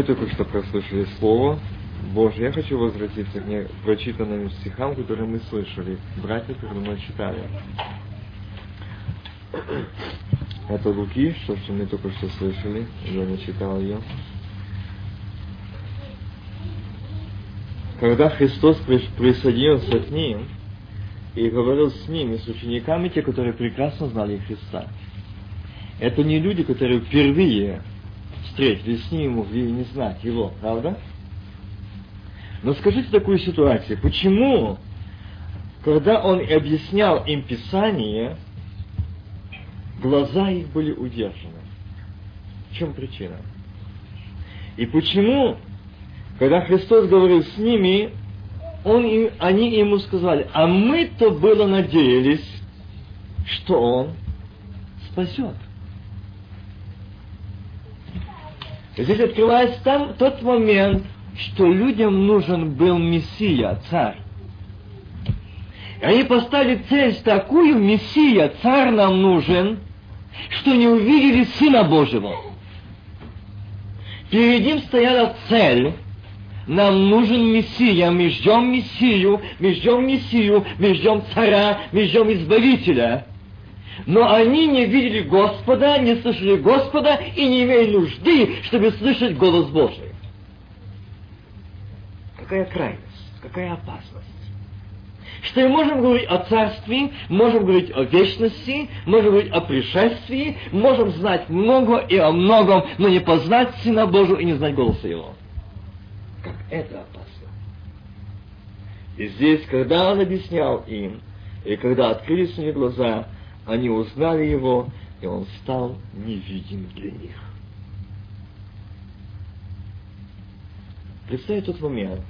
Мы только что прослушали Слово Божье. Я хочу возвратиться к прочитанным стихам, которые мы слышали. Братья передо мной читали. Это Луки, что, что мы только что слышали. Я не читал ее. Когда Христос присоединился к ним и говорил с ними, с учениками, те, которые прекрасно знали Христа, это не люди, которые впервые с ним, могли не знать его, правда? Но скажите такую ситуацию, почему, когда он объяснял им Писание, глаза их были удержаны? В чем причина? И почему, когда Христос говорил с ними, он им, они ему сказали, а мы-то было надеялись, что он спасет. Здесь открывается там тот момент, что людям нужен был Мессия, царь. И они поставили цель такую, Мессия, царь нам нужен, что не увидели Сына Божьего. Перед ним стояла цель, нам нужен Мессия, мы ждем Мессию, мы ждем Мессию, мы ждем царя, мы ждем Избавителя. Но они не видели Господа, не слышали Господа и не имели нужды, чтобы слышать голос Божий. Какая крайность, какая опасность. Что мы можем говорить о царстве, можем говорить о вечности, можем говорить о пришествии, можем знать много и о многом, но не познать Сына Божьего и не знать голоса Его. Как это опасно. И здесь, когда Он объяснял им, и когда открылись у них глаза, они узнали его, и он стал невидим для них. Представьте тот момент,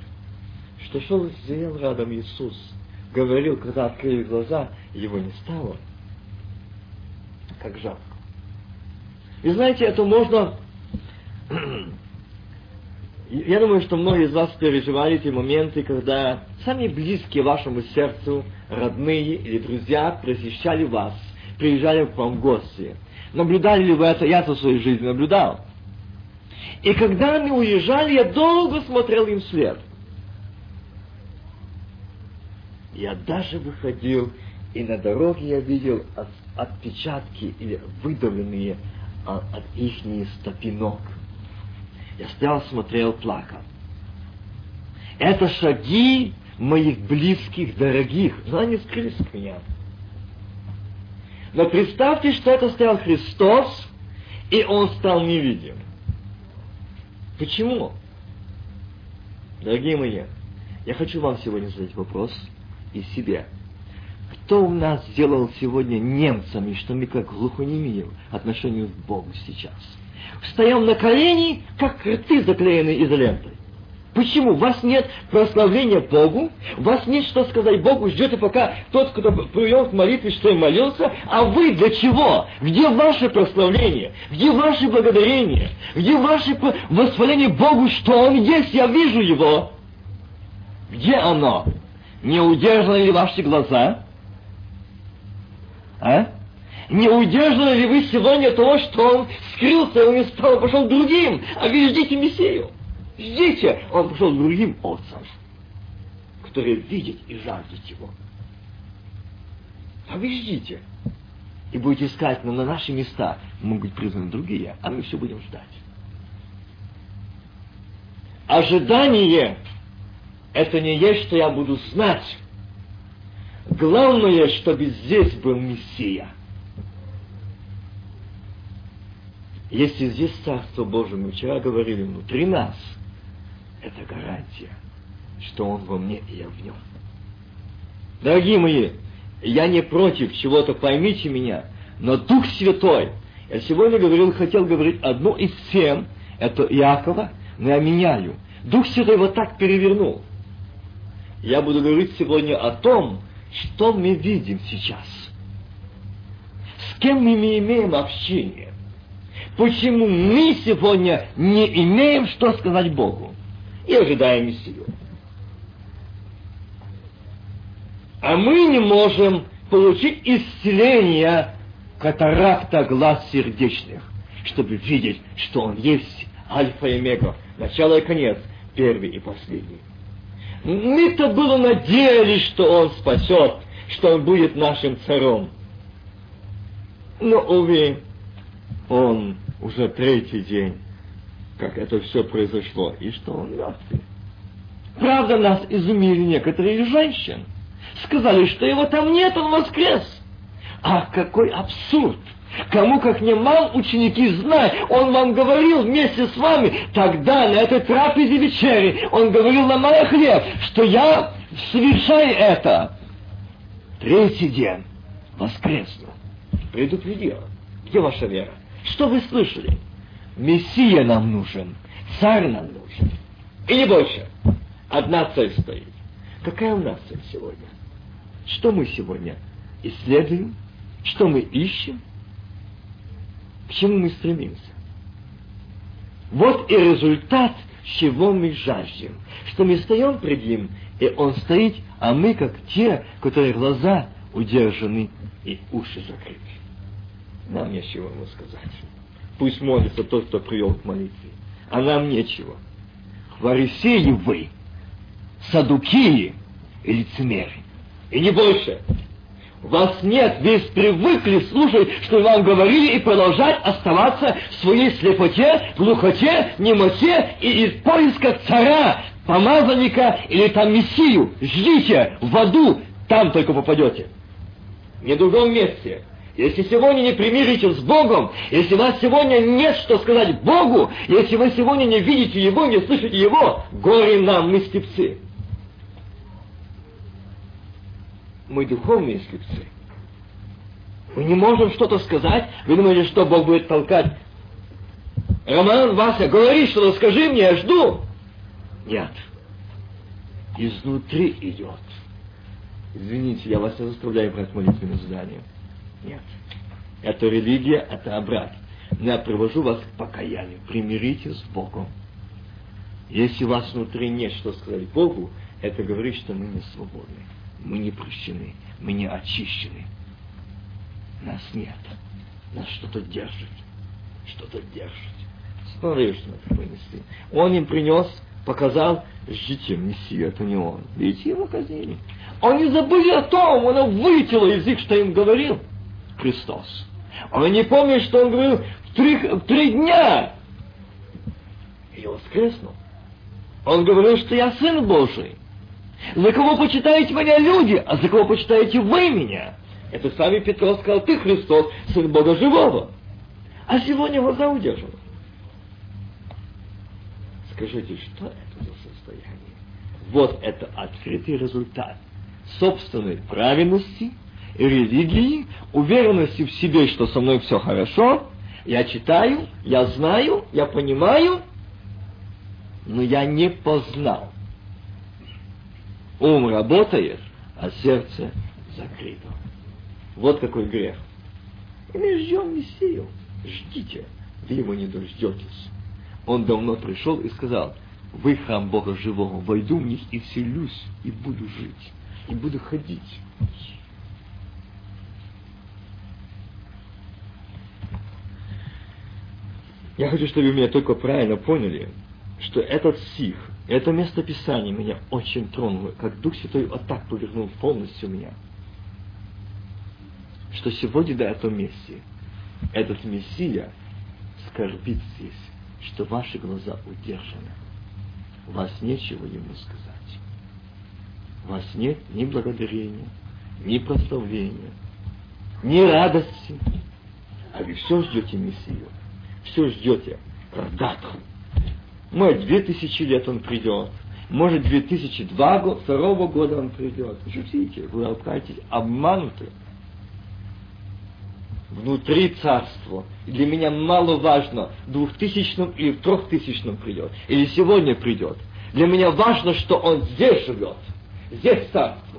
что шел стоял рядом Иисус, говорил, когда открыли глаза, его не стало. Как жалко. И знаете, это можно... Я думаю, что многие из вас переживали эти моменты, когда сами близкие вашему сердцу, родные или друзья посещали вас приезжали к вам в гости. Наблюдали ли вы это? Я со своей жизни наблюдал. И когда они уезжали, я долго смотрел им вслед. Я даже выходил, и на дороге я видел отпечатки или выдавленные а, от их стопинок. Я стоял, смотрел, плакал. Это шаги моих близких, дорогих, но они скрылись от меня. Но представьте, что это стоял Христос, и он стал невидим. Почему? Дорогие мои, я хочу вам сегодня задать вопрос и себе. Кто у нас сделал сегодня немцами, что мы как глухонемие отношению к Богу сейчас? Встаем на колени, как рты заклеены изолентой. Почему? У вас нет прославления Богу, у вас нет что сказать Богу, ждете пока тот, кто привел к молитве, что и молился, а вы для чего? Где ваше прославление? Где ваше благодарение? Где ваше восхваление Богу, что Он есть, я вижу Его? Где оно? Не удержаны ли ваши глаза? А? Не удержаны ли вы сегодня того, что Он скрылся, Он не стал, пошел другим, а вы ждите Мессию? Ждите, он пошел другим овцам, которые видят и жаждут его. А вы ждите. И будете искать, но на наши места могут быть призваны другие, а мы все будем ждать. Ожидание – это не есть, что я буду знать. Главное, чтобы здесь был Мессия. Если здесь Царство Божие, мы вчера говорили, внутри нас – это гарантия, что Он во мне и я в Нем. Дорогие мои, я не против чего-то, поймите меня, но Дух Святой, я сегодня говорил, хотел говорить одно из всем, это Иакова, но я меняю. Дух Святой вот так перевернул. Я буду говорить сегодня о том, что мы видим сейчас. С кем мы имеем общение. Почему мы сегодня не имеем что сказать Богу и ожидаем Мессию. А мы не можем получить исцеление катаракта глаз сердечных, чтобы видеть, что Он есть, Альфа и Омега, начало и конец, первый и последний. Мы-то было надеялись, что Он спасет, что Он будет нашим царем. Но, увы, Он уже третий день, как это все произошло, и что Он мертвый. Правда, нас изумили некоторые женщин. Сказали, что его там нет, он воскрес. Ах, какой абсурд! Кому как не мал ученики знать, он вам говорил вместе с вами, тогда на этой трапезе вечери, он говорил на мой хлеб, что я совершаю это. Третий день воскресну. Предупредил. Где ваша вера? Что вы слышали? Мессия нам нужен, царь нам нужен. И не больше. Одна цель стоит. Какая у нас цель сегодня? Что мы сегодня исследуем? Что мы ищем? К чему мы стремимся? Вот и результат, чего мы жаждем. Что мы стоим пред Ним, и Он стоит, а мы как те, которые глаза удержаны и уши закрыты. Нам нечего ему сказать. Пусть молится тот, кто привел к молитве. А нам нечего. Фарисеи вы, садукии и лицемеры. И не больше. Вас нет, вы привыкли слушать, что вам говорили, и продолжать оставаться в своей слепоте, глухоте, немоте и из поиска царя, помазанника или там мессию. Ждите в аду, там только попадете. Не в другом месте. Если сегодня не примиритесь с Богом, если у вас сегодня нет что сказать Богу, если вы сегодня не видите Его, не слышите Его, горе нам, мы слепцы. мы духовные слепцы. Мы не можем что-то сказать. Вы думаете, что Бог будет толкать? Роман, Вася, говори что-то, скажи мне, я жду. Нет. Изнутри идет. Извините, я вас не заставляю брать молитвенное задание. Нет. Это религия, это обрат. Я привожу вас к покаянию. Примиритесь с Богом. Если у вас внутри нет что сказать Богу, это говорит, что мы не свободны мы не прощены, мы не очищены. Нас нет. Нас что-то держит. Что-то держит. Смотри, что это принесли. Он им принес, показал, ждите, Мессию, это не он. Видите, его казнили. Они забыли о том, он вылетело их, что им говорил Христос. Он не помнит, что он говорил в три, в три дня. И воскреснул. Он говорил, что я Сын Божий. За кого почитаете меня люди, а за кого почитаете вы меня? Это сами Петро сказал, ты Христос, Сын Бога Живого. А сегодня глаза удержаны. Скажите, что это за состояние? Вот это открытый результат собственной праведности, религии, уверенности в себе, что со мной все хорошо, я читаю, я знаю, я понимаю, но я не познал Ум работает, а сердце закрыто. Вот какой грех. И мы ждем Мессию. Ждите, вы его не дождетесь. Он давно пришел и сказал, вы храм Бога живого, войду в них и вселюсь, и буду жить, и буду ходить. Я хочу, чтобы вы меня только правильно поняли, что этот стих это место Писания меня очень тронуло, как Дух Святой вот так повернул полностью меня. Что сегодня до этого месте этот Мессия скорбит здесь, что ваши глаза удержаны. У вас нечего ему сказать. Вас нет ни благодарения, ни прославления, ни радости. А вы все ждете Мессию. Все ждете когда-то может, две тысячи лет он придет. Может, 2002 второго года он придет. Шутите, вы окажетесь обмануты. Внутри царства. И для меня мало важно, в двухтысячном или в трехтысячном придет. Или сегодня придет. Для меня важно, что он здесь живет. Здесь царство.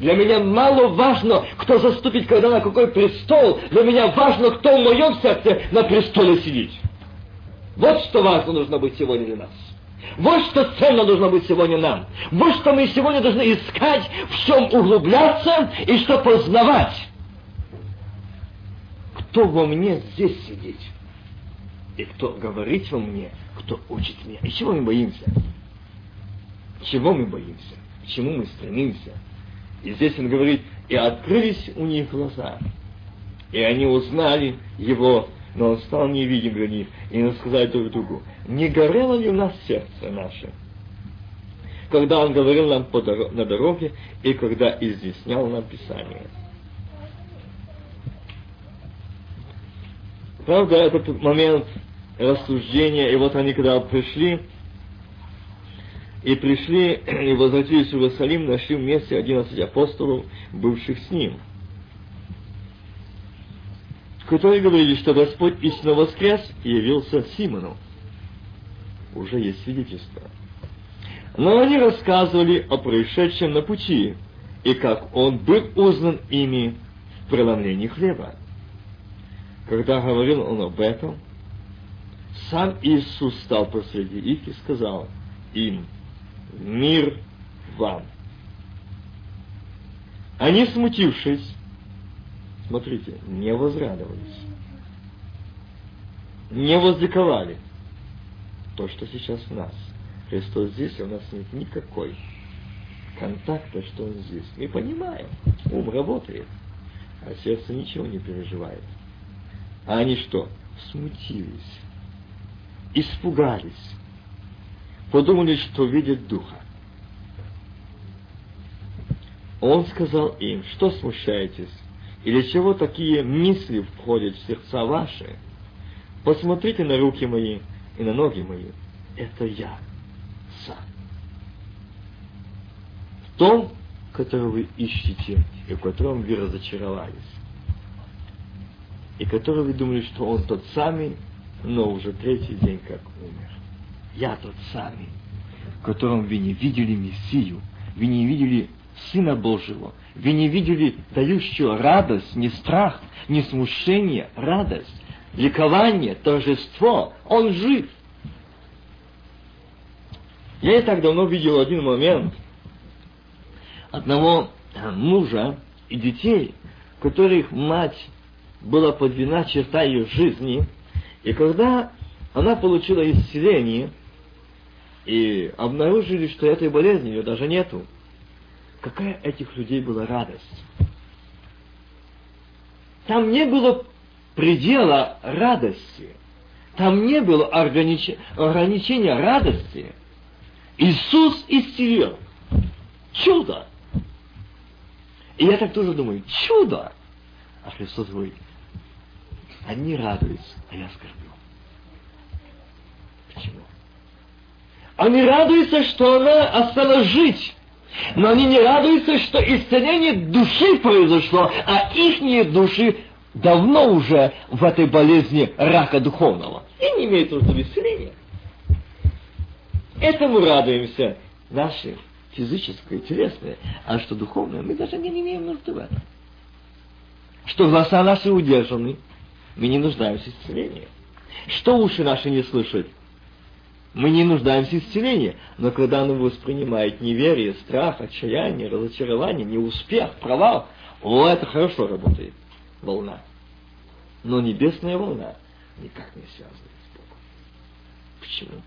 Для меня мало важно, кто заступит когда на какой престол. Для меня важно, кто в моем сердце на престоле сидит. Вот что важно нужно быть сегодня для нас. Вот что ценно нужно быть сегодня нам. Вот что мы сегодня должны искать, в чем углубляться и что познавать. Кто во мне здесь сидит? и кто говорит во мне, кто учит меня. И чего мы боимся? Чего мы боимся? К чему мы стремимся? И здесь он говорит, и открылись у них глаза, и они узнали его, но он стал невидим для них, и он сказали друг другу, не горело ли у нас сердце наше? Когда он говорил нам по дор- на дороге, и когда изъяснял нам Писание. Правда, этот момент рассуждения, и вот они когда пришли, и пришли, и возвратились в Иерусалим, нашли вместе одиннадцать апостолов, бывших с ним, которые говорили, что Господь истинно воскрес и явился Симону. Уже есть свидетельство. Но они рассказывали о происшедшем на пути, и как он был узнан ими в преломлении хлеба. Когда говорил он об этом, сам Иисус стал посреди их и сказал им, «Мир вам». Они, смутившись, смотрите, не возрадовались, не возликовали. То, что сейчас в нас. Христос здесь, а у нас нет никакой контакта, что Он здесь. Мы понимаем, ум работает, а сердце ничего не переживает. А они что? Смутились, испугались, подумали, что видят Духа. Он сказал им, что смущаетесь, или чего такие мысли входят в сердца ваши? Посмотрите на руки мои и на ноги мои. Это я сам. В том, который вы ищете, и в котором вы разочаровались и который вы думали, что он тот самый, но уже третий день как умер. Я тот самый, в котором вы не видели Мессию, вы не видели Сына Божьего, вы не видели дающего радость, не страх, не смущение, радость, ликование, торжество. Он жив. Я не так давно видел один момент одного мужа и детей, которых мать была подвина черта ее жизни, и когда она получила исцеление, и обнаружили, что этой болезни ее даже нету, какая этих людей была радость. Там не было предела радости, там не было огранич... ограничения радости. Иисус исцелил. Чудо! И я так тоже думаю, чудо! А Христос говорит, они радуются, а я скорблю. Почему? Они радуются, что она осталась жить. Но они не радуются, что исцеление души произошло, а их души давно уже в этой болезни рака духовного. И не имеют нужды в исцелении. Этому радуемся, наше физическое, телесное, а что духовное, мы даже не имеем нужды в этом. Что глаза наши удержаны, мы не нуждаемся в исцелении. Что уши наши не слышат, мы не нуждаемся в исцелении. Но когда оно воспринимает неверие, страх, отчаяние, разочарование, неуспех, провал, о, это хорошо работает, волна. Но небесная волна никак не связана с Богом. Почему?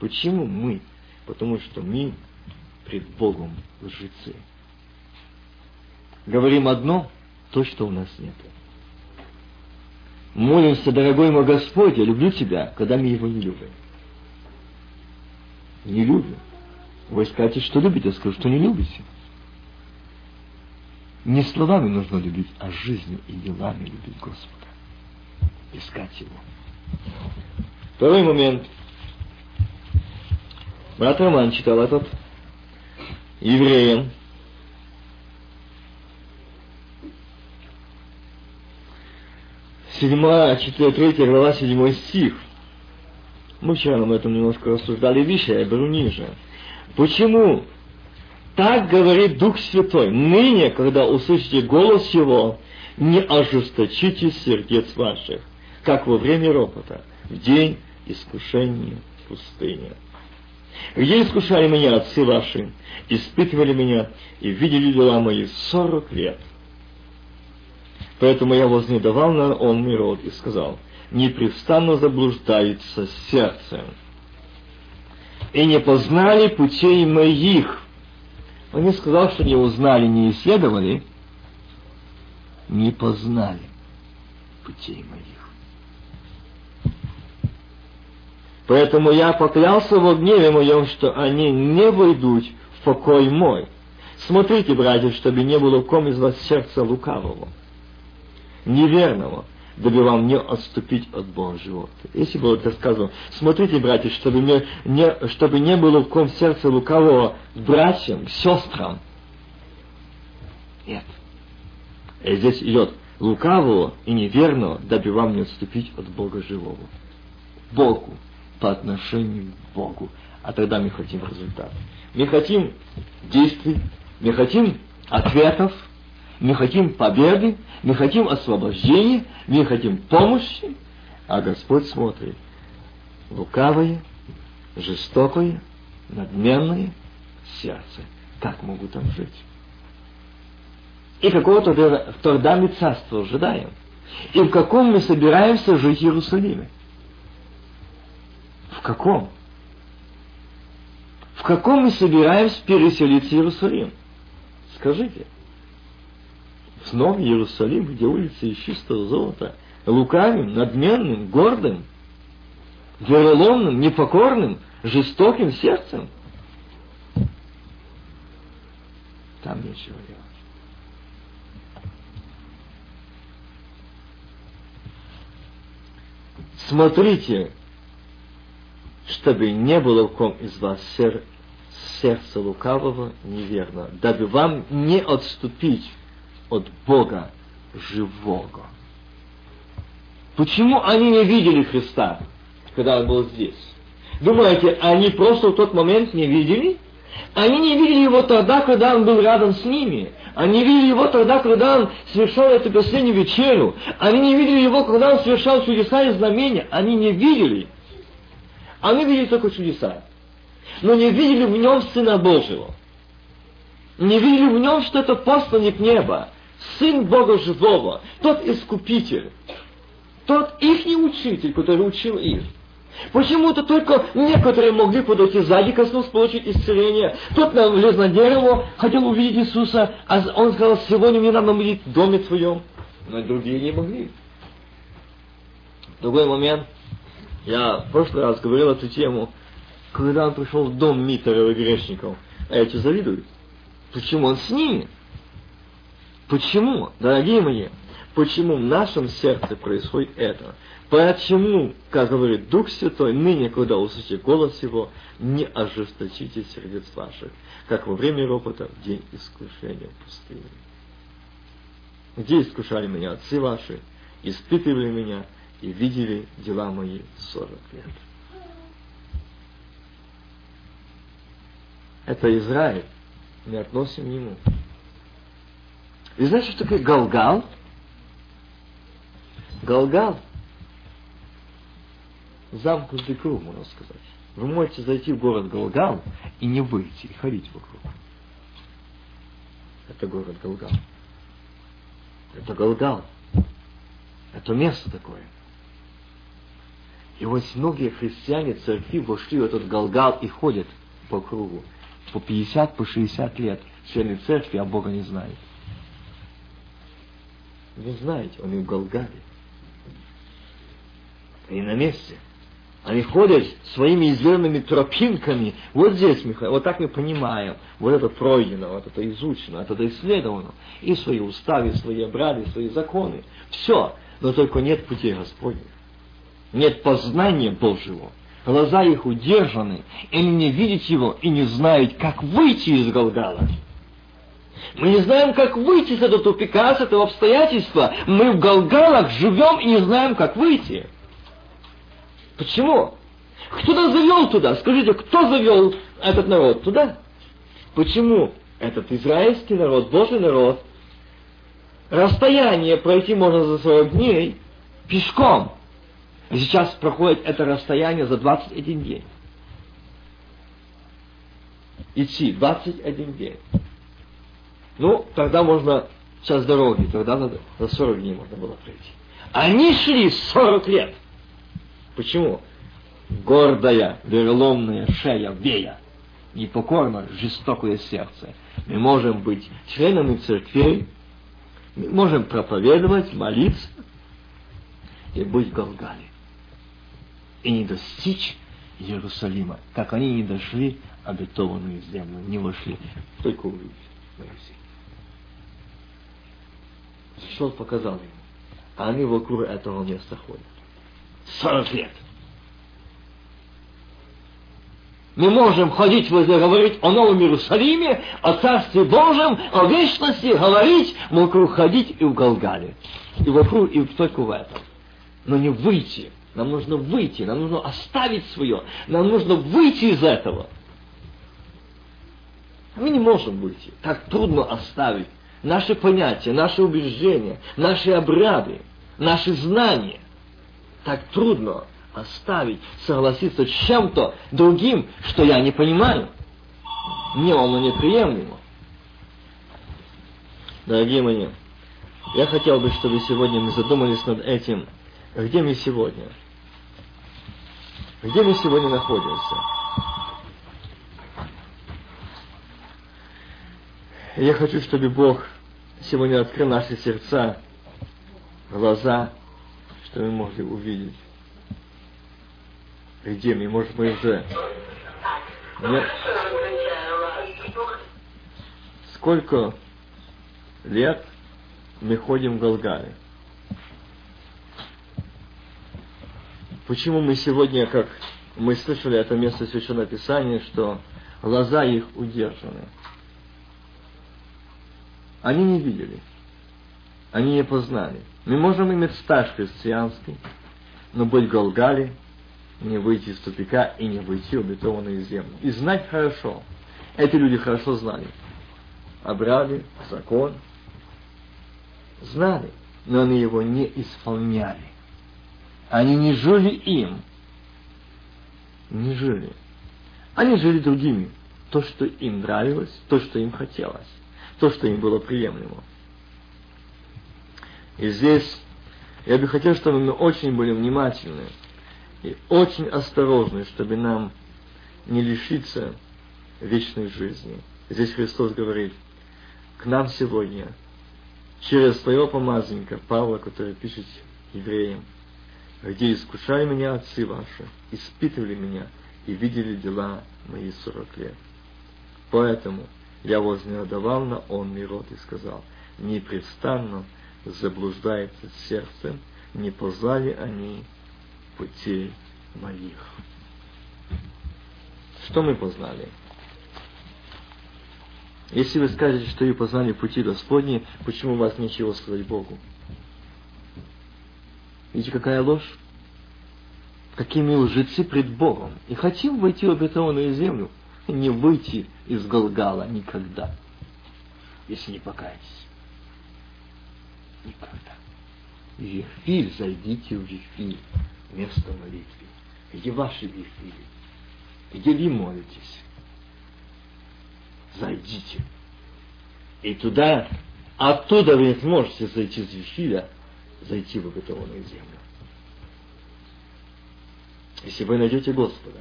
Почему мы? Потому что мы пред Богом лжецы. Говорим одно, то, что у нас нет. Молимся, дорогой мой Господь, я люблю Тебя, когда мы Его не любим. Не любим. Вы скажете, что любите, я скажу, что не любите. Не словами нужно любить, а жизнью и делами любить Господа. Искать Его. Второй момент. Брат Роман читал этот евреям. Седьмая, четвертая, третья глава, седьмой стих. Мы вчера об этом немножко рассуждали выше, я беру ниже. Почему? Так говорит Дух Святой. Ныне, когда услышите голос Его, не ожесточите сердец ваших, как во время ропота, в день искушения в пустыне. Где искушали меня отцы ваши, испытывали меня и видели дела мои сорок лет. Поэтому я вознедавал на он народ и сказал, непрестанно заблуждается сердцем. И не познали путей моих. Он не сказал, что не узнали, не исследовали, не познали путей моих. Поэтому я поклялся во гневе моем, что они не войдут в покой мой. Смотрите, братья, чтобы не было ком из вас сердца лукавого, неверного, дабы вам не отступить от Божьего. Если было так сказано, смотрите, братья, чтобы не, не, чтобы не было в ком сердца лукавого братьям, сестрам. Нет. И здесь идет лукавого и неверного, дабы вам не отступить от Бога живого. Богу, по отношению к Богу. А тогда мы хотим результат. Мы хотим действий, мы хотим ответов, мы хотим победы, мы хотим освобождения, мы хотим помощи, а Господь смотрит лукавое, жестокое, надменное сердце. Как могут там жить? И какого-то тогда мы царства ожидаем. И в каком мы собираемся жить в Иерусалиме? В каком? В каком мы собираемся переселиться в Иерусалим? Скажите. Снова Иерусалим, где улицы из чистого золота, лукавым, надменным, гордым, вероломным, непокорным, жестоким сердцем. Там нечего делать. Смотрите, чтобы не было в ком из вас сер... сердца лукавого неверно, дабы вам не отступить от Бога живого. Почему они не видели Христа, когда Он был здесь? Думаете, они просто в тот момент не видели? Они не видели Его тогда, когда Он был рядом с ними. Они видели Его тогда, когда Он совершал эту последнюю вечерю. Они не видели Его, когда Он совершал чудеса и знамения. Они не видели. Они видели только чудеса. Но не видели в Нем Сына Божьего. Не видели в Нем, что это посланник неба. Сын Бога Живого, тот Искупитель, тот их учитель, который учил их. Почему-то только некоторые могли подойти сзади, коснуться, получить исцеление. Тот влез на дерево, хотел увидеть Иисуса, а он сказал, сегодня мне надо увидеть в доме твоем. Но другие не могли. Другой момент, я в прошлый раз говорил эту тему, когда он пришел в дом Митеров и грешников. А эти завидуют. Почему он с ними? Почему, дорогие мои, почему в нашем сердце происходит это? Почему, как говорит Дух Святой, ныне, когда услышите голос Его, не ожесточите сердец ваших, как во время ропота в день искушения в пустыне. Где искушали меня отцы ваши, испытывали меня и видели дела мои сорок лет. Это Израиль, мы относим к нему. Вы знаете, что такое Галгал? Галгал. Замкнутый круг, можно сказать. Вы можете зайти в город Галгал и не выйти, и ходить вокруг. Это город Галгал. Это Галгал. Это место такое. И вот многие христиане церкви вошли в этот Галгал и ходят по кругу. По 50, по 60 лет. Члены церкви, а Бога не знают. Вы знаете, они в Голгаре. Они на месте. Они ходят своими изверенными тропинками. Вот здесь, Михаил, вот так мы понимаем. Вот это пройдено, вот это изучено, вот это исследовано. И свои уставы, свои обряды, свои законы. Все. Но только нет пути Господня. Нет познания Божьего. Глаза их удержаны, и они не видят его и не знают, как выйти из Голгала. Мы не знаем, как выйти из этого тупика, с этого обстоятельства. Мы в Галгалах живем и не знаем, как выйти. Почему? Кто нас завел туда? Скажите, кто завел этот народ туда? Почему этот израильский народ, Божий народ, расстояние пройти можно за 40 дней пешком. Сейчас проходит это расстояние за 21 день. Идти 21 день. Ну, тогда можно час дороги, тогда за, за 40 дней можно было пройти. Они шли 40 лет. Почему? Гордая, вероломная шея Вея, непокорно, жестокое сердце. Мы можем быть членами церквей, мы можем проповедовать, молиться и быть в Голгале. И не достичь Иерусалима, как они не дошли обетованную землю, не вошли, только увидели. Что показал ему? А они вокруг этого места ходят. Сорок лет. Мы можем ходить возле, говорить о Новом Иерусалиме, о Царстве Божьем, о вечности, говорить, вокруг ходить и в Галгале. И вокруг, и только в этом. Но не выйти. Нам нужно выйти, нам нужно оставить свое, нам нужно выйти из этого. Мы не можем выйти. Так трудно оставить наши понятия, наши убеждения, наши обряды, наши знания. Так трудно оставить, согласиться с чем-то другим, что я не понимаю. Мне оно неприемлемо. Дорогие мои, я хотел бы, чтобы сегодня мы задумались над этим, где мы сегодня. Где мы сегодня находимся? Я хочу, чтобы Бог сегодня открыл наши сердца, глаза, чтобы мы могли увидеть где мы, может, мы уже... Нет. Сколько лет мы ходим в Голгаре? Почему мы сегодня, как мы слышали это место Священного Писания, что глаза их удержаны? Они не видели, они не познали. Мы можем иметь стаж христианский, но быть в Голгале – не выйти из тупика и не выйти в обетованную землю. И знать хорошо. Эти люди хорошо знали. Обряды, закон. Знали, но они его не исполняли. Они не жили им. Не жили. Они жили другими. То, что им нравилось, то, что им хотелось, то, что им было приемлемо. И здесь я бы хотел, чтобы мы очень были внимательны и очень осторожны, чтобы нам не лишиться вечной жизни. Здесь Христос говорит, к нам сегодня, через своего помазанника Павла, который пишет евреям, где искушали меня отцы ваши, испытывали меня и видели дела мои сорок лет. Поэтому я вознегодовал на он род и сказал, непрестанно заблуждается сердцем, не познали они путей моих. Что мы познали? Если вы скажете, что вы познали пути Господни, почему у вас нечего сказать Богу? Видите, какая ложь? Какие мы лжецы пред Богом. И хотим войти в обетованную землю, не выйти из Голгала никогда, если не покаетесь. Никогда. Вифиль, зайдите в Вифиль место молитвы, где ваши вифили, где вы молитесь. Зайдите. И туда, оттуда вы сможете зайти с вифиля, зайти в обетованную землю. Если вы найдете Господа,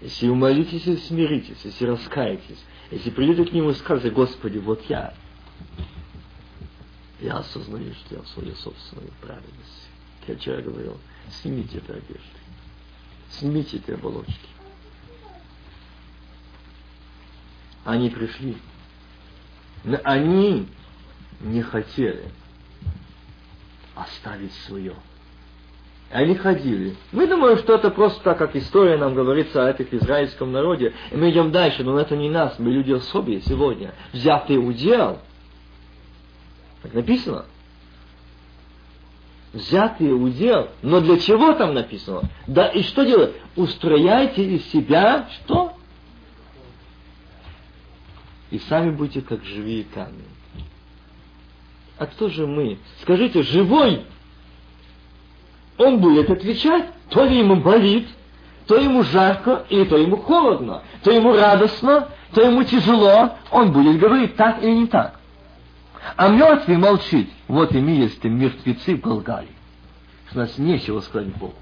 если умолитесь и смиритесь, если раскаетесь, если придете к Нему и скажете, Господи, вот я, я осознаю, что я в своей собственной праведности. Я вчера говорил, Снимите эти одежды. Снимите эти оболочки. Они пришли. Но они не хотели оставить свое. Они ходили. Мы думаем, что это просто так, как история нам говорится о этих израильском народе. И мы идем дальше, но это не нас. Мы люди особые сегодня. Взятые удел. Так написано взятые удел. Но для чего там написано? Да и что делать? Устрояйте из себя что? И сами будете как живые камни. А кто же мы? Скажите, живой? Он будет отвечать, то ли ему болит, то ему жарко, или то ему холодно, то ему радостно, то ему тяжело. Он будет говорить так или не так. А мертвый молчит. Вот и есть мертвецы что у нас нечего сказать Богу.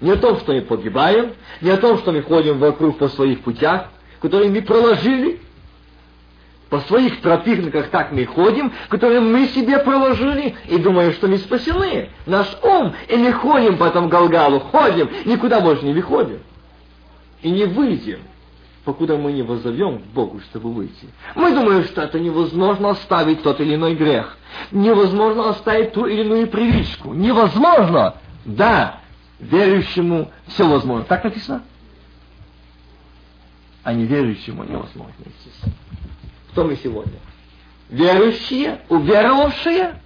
Не о том, что мы погибаем, не о том, что мы ходим вокруг по своих путях, которые мы проложили, по своих тропинках так мы ходим, которые мы себе проложили, и думаем, что мы спасены. Наш ум, и мы ходим по этому Галгалу, ходим, никуда больше не выходим. И не выйдем, покуда мы не возовем к Богу, чтобы выйти. Мы думаем, что это невозможно оставить тот или иной грех. Невозможно оставить ту или иную привычку. Невозможно! Да, верующему все возможно. Так написано? А неверующему невозможно, естественно. Кто мы сегодня? Верующие, уверовавшие.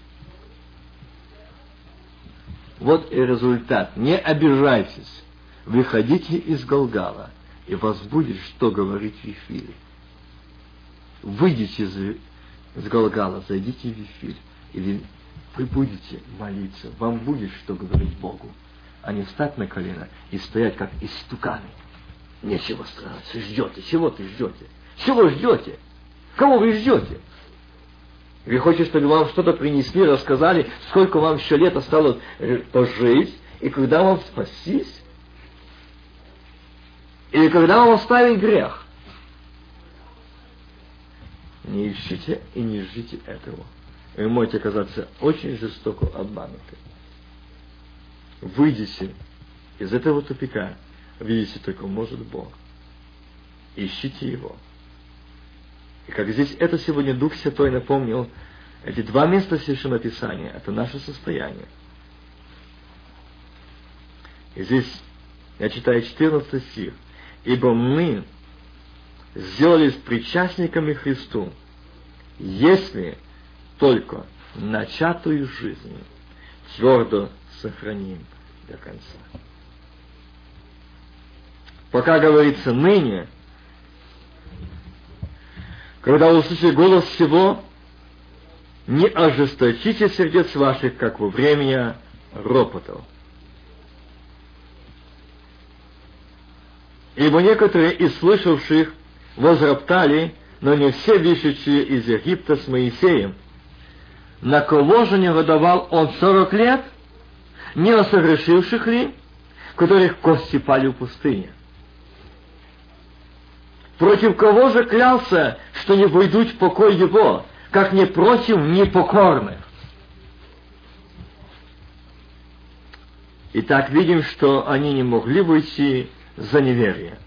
Вот и результат. Не обижайтесь. Выходите из Голгала, и вас будет что говорить в эфире. Выйдите из, из Голгала, зайдите в эфир, и вы будете молиться. Вам будет что говорить Богу а не встать на колено и стоять как истуканы. Нечего стараться, ждете. Чего ты ждете? Чего ждете? Кого вы ждете? Вы хотите, чтобы вам что-то принесли, рассказали, сколько вам еще лет осталось э, пожить, и когда вам спастись? Или когда вам оставить грех? Не ищите и не ждите этого. Вы можете оказаться очень жестоко обмануты выйдите из этого тупика, видите только может Бог. Ищите Его. И как здесь это сегодня Дух Святой напомнил, эти два места Священного Писания – это наше состояние. И здесь я читаю 14 стих. «Ибо мы сделались причастниками Христу, если только начатую жизнь твердо сохраним до конца. Пока говорится ныне, когда услышите голос всего, не ожесточите сердец ваших, как во время ропотов. Ибо некоторые из слышавших возроптали, но не все вышедшие из Египта с Моисеем. На кого же выдавал он сорок лет – не о ли, которых кости пали в пустыне. Против кого же клялся, что не войдут в покой его, как не против непокорных? Итак, видим, что они не могли выйти за неверие.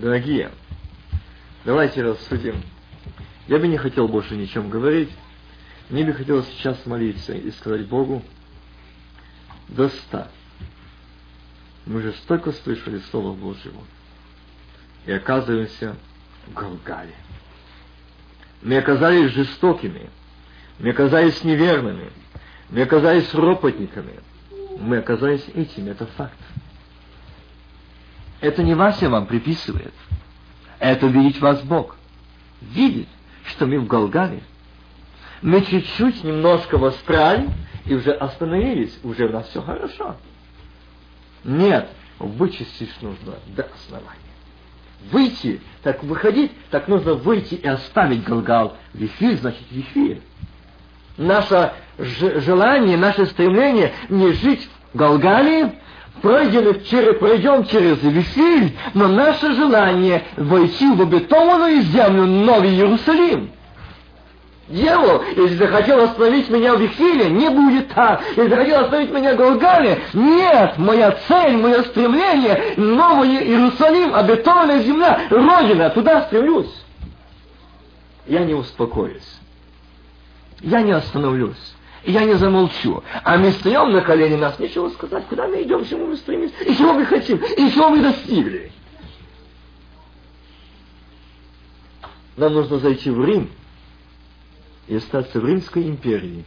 Дорогие, давайте рассудим я бы не хотел больше ни чем говорить. Мне бы хотелось сейчас молиться и сказать Богу, доста. Мы же столько слышали Слова Божьего. И оказываемся в Галгале. Мы оказались жестокими. Мы оказались неверными. Мы оказались ропотниками. Мы оказались этими. Это факт. Это не Вася вам приписывает. Это видеть вас Бог. Видит что мы в Голгаве. Мы чуть-чуть немножко воспряли и уже остановились, уже у нас все хорошо. Нет, вычистить нужно до основания. Выйти, так выходить, так нужно выйти и оставить Галгал. Вифиль значит вифиль. Наше желание, наше стремление не жить в Галгале, пройдем через, пройдем через Вифиль, но наше желание войти в обетованную землю Новый Иерусалим. Дьявол, если захотел остановить меня в Вифиле, не будет так. Если захотел остановить меня в Голгале, нет, моя цель, мое стремление, Новый Иерусалим, обетованная земля, Родина, туда стремлюсь. Я не успокоюсь. Я не остановлюсь я не замолчу. А мы стоим на колени, нас нечего сказать, куда мы идем, чему мы стремимся, и чего мы хотим, и чего мы достигли. Нам нужно зайти в Рим и остаться в Римской империи,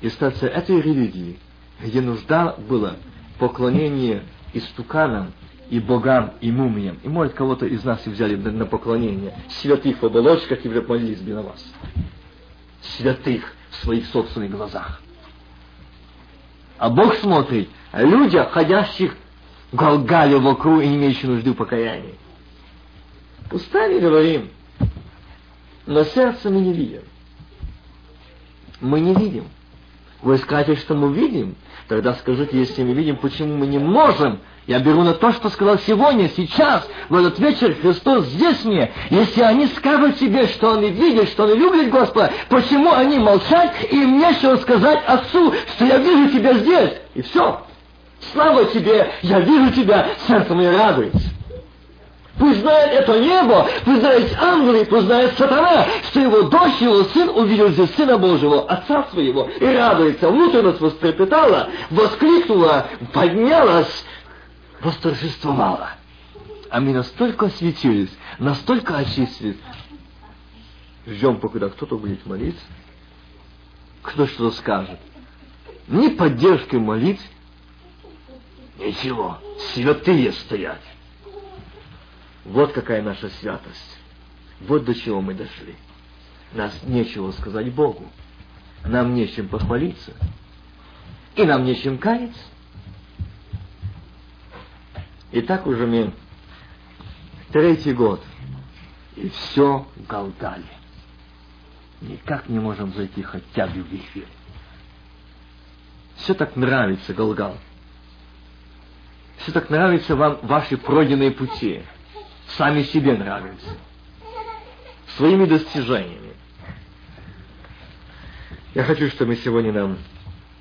и остаться этой религии, где нужда была поклонение истуканам и богам, и мумиям. И, может, кого-то из нас и взяли на поклонение святых в оболочках и молились бы на вас. Святых в своих собственных глазах. А Бог смотрит людях, ходящих в Галгале вокруг и не имеющих нужды в покаянии. Устами говорим. Но сердце мы не видим. Мы не видим. Вы скажете, что мы видим? Тогда скажите, если мы видим, почему мы не можем я беру на то, что сказал сегодня, сейчас, в этот вечер Христос здесь мне. Если они скажут себе, что они видят, что они любят Господа, почему они молчат, и им нечего сказать Отцу, что я вижу тебя здесь. И все. Слава тебе, я вижу тебя, сердце мое радуется. Пусть это небо, пусть знает ангелы, пусть сатана, что его дочь, его сын увидел здесь Сына Божьего, Отца Своего, и радуется, внутренность вострепетала, воскликнула, поднялась, восторжествовала. А мы настолько осветились, настолько очистились. Ждем, пока кто-то будет молиться, кто что скажет. Ни поддержки молить, ничего. Святые стоять. Вот какая наша святость. Вот до чего мы дошли. Нас нечего сказать Богу. Нам нечем похвалиться. И нам нечем каяться. И так уже мы третий год. И все голдали. Никак не можем зайти хотя бы в эфир. Все так нравится, Голгал. Все так нравится вам ваши пройденные пути. Сами себе нравятся. Своими достижениями. Я хочу, чтобы сегодня нам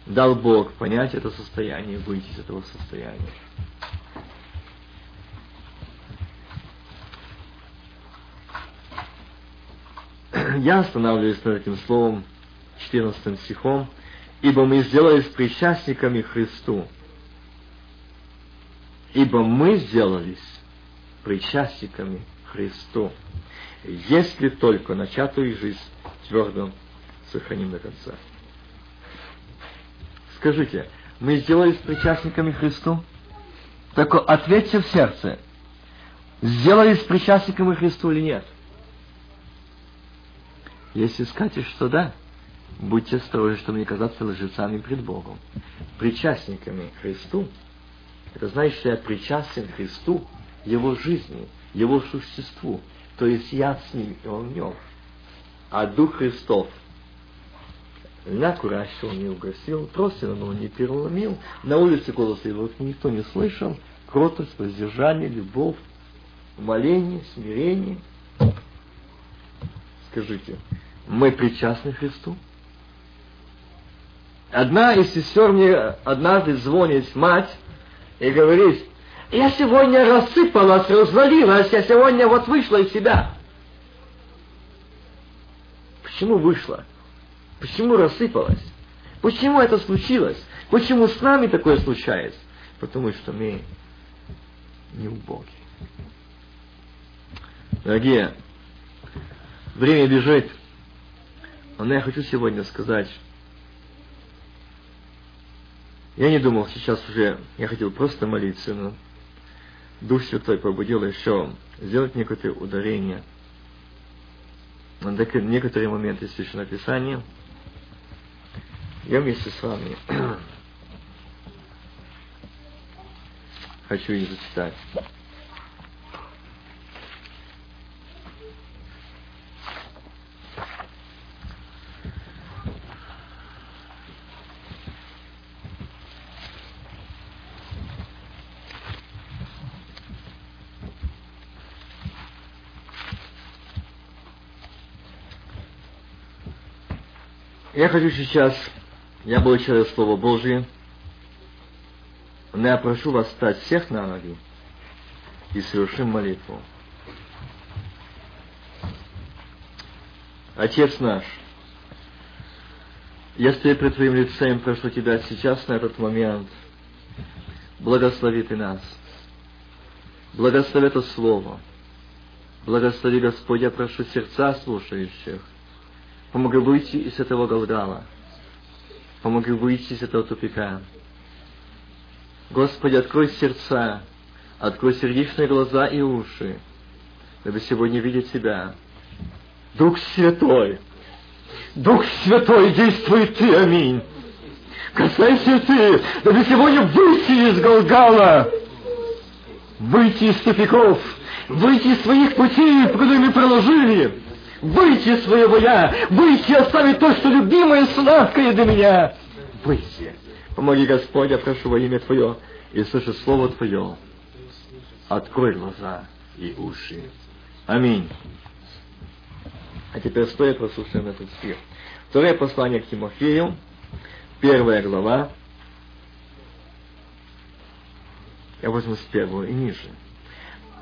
дал Бог понять это состояние, выйти из этого состояния. я останавливаюсь над этим словом, 14 стихом, «Ибо мы сделались причастниками Христу». Ибо мы сделались причастниками Христу, если только начатую жизнь твердо сохраним до конца. Скажите, мы сделались причастниками Христу? Так ответьте в сердце, сделались причастниками Христу или нет? Если скажешь, что да, будьте осторожны, чтобы не казаться лжецами пред Богом. Причастниками Христу, это значит, что я причастен Христу, Его жизни, Его существу. То есть я с Ним, и Он в Нем. А Дух Христов на куращил не угасил, тросина но не переломил, на улице голоса его никто не слышал, кротость, воздержание, любовь, моление, смирение. Скажите, мы причастны Христу? Одна из сестер мне однажды звонит мать и говорит, я сегодня рассыпалась, развалилась, я сегодня вот вышла из себя. Почему вышла? Почему рассыпалась? Почему это случилось? Почему с нами такое случается? Потому что мы не убоги. Дорогие, время бежит. Но я хочу сегодня сказать, я не думал сейчас уже, я хотел просто молиться, но Дух Святой побудил еще сделать некоторые ударения на некоторые моменты Священного Писания. Я вместе с вами хочу их зачитать. Я хочу сейчас, я через Слово Божие, но я прошу вас стать всех на ноги и совершим молитву. Отец наш, я стою пред Твоим лицем, прошу Тебя сейчас, на этот момент, благослови Ты нас, благослови это Слово, благослови, Господь, я прошу сердца слушающих, Помоги выйти из этого Галгала. Помоги выйти из этого тупика. Господи, открой сердца, открой сердечные глаза и уши, чтобы сегодня видеть Тебя. Дух Святой, Дух Святой, действуй Ты, аминь. Касайся Ты, чтобы сегодня выйти из Галгала, выйти из тупиков, выйти из своих путей, которые мы проложили, выйти из своего я, выйти и оставить то, что любимое и сладкое для меня. Выйти. Помоги, Господь, я прошу во имя Твое, и слышу Слово Твое. Открой глаза и уши. Аминь. А теперь стоит послушаем этот стих. Второе послание к Тимофею, первая глава. Я возьму с первого и ниже.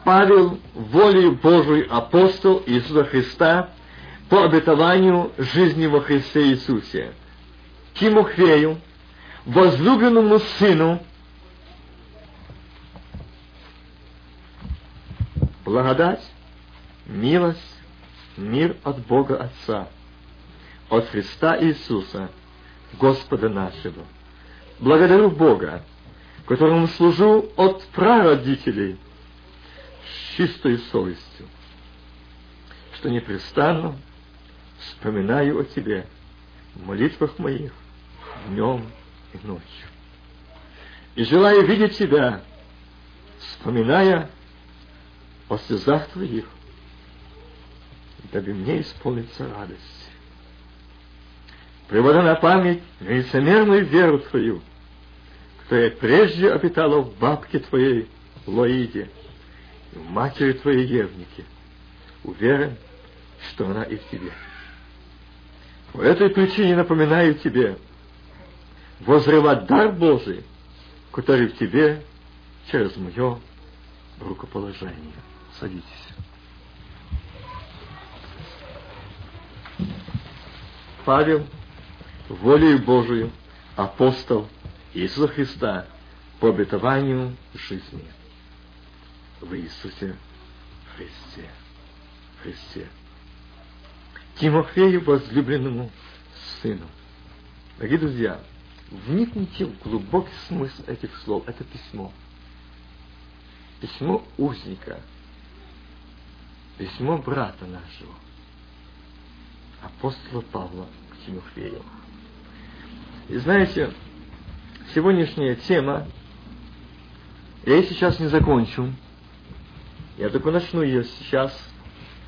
Павел, волею Божией апостол Иисуса Христа, по обетованию жизни во Христе Иисусе, Тимофею, возлюбленному сыну, благодать, милость, мир от Бога Отца, от Христа Иисуса, Господа нашего. Благодарю Бога, которому служу от прародителей с чистой совестью, что непрестанно вспоминаю о Тебе в молитвах моих днем и ночью. И желаю видеть Тебя, вспоминая о слезах Твоих, дабы мне исполнится радость. Привода на память лицемерную веру Твою, которая прежде обитала в бабке Твоей Лоиде в матери Твоей Евнике. Уверен, что она и в Тебе. По этой причине напоминаю Тебе возрывать дар Божий, который в Тебе через мое рукоположение. Садитесь. Павел, волею Божию, апостол Иисуса Христа по обетованию жизни в Иисусе Христе. Христе. Тимофею, возлюбленному сыну. Дорогие друзья, вникните в глубокий смысл этих слов. Это письмо. Письмо узника. Письмо брата нашего апостола Павла к Тимофею. И знаете, сегодняшняя тема, я ее сейчас не закончу, я только начну ее сейчас,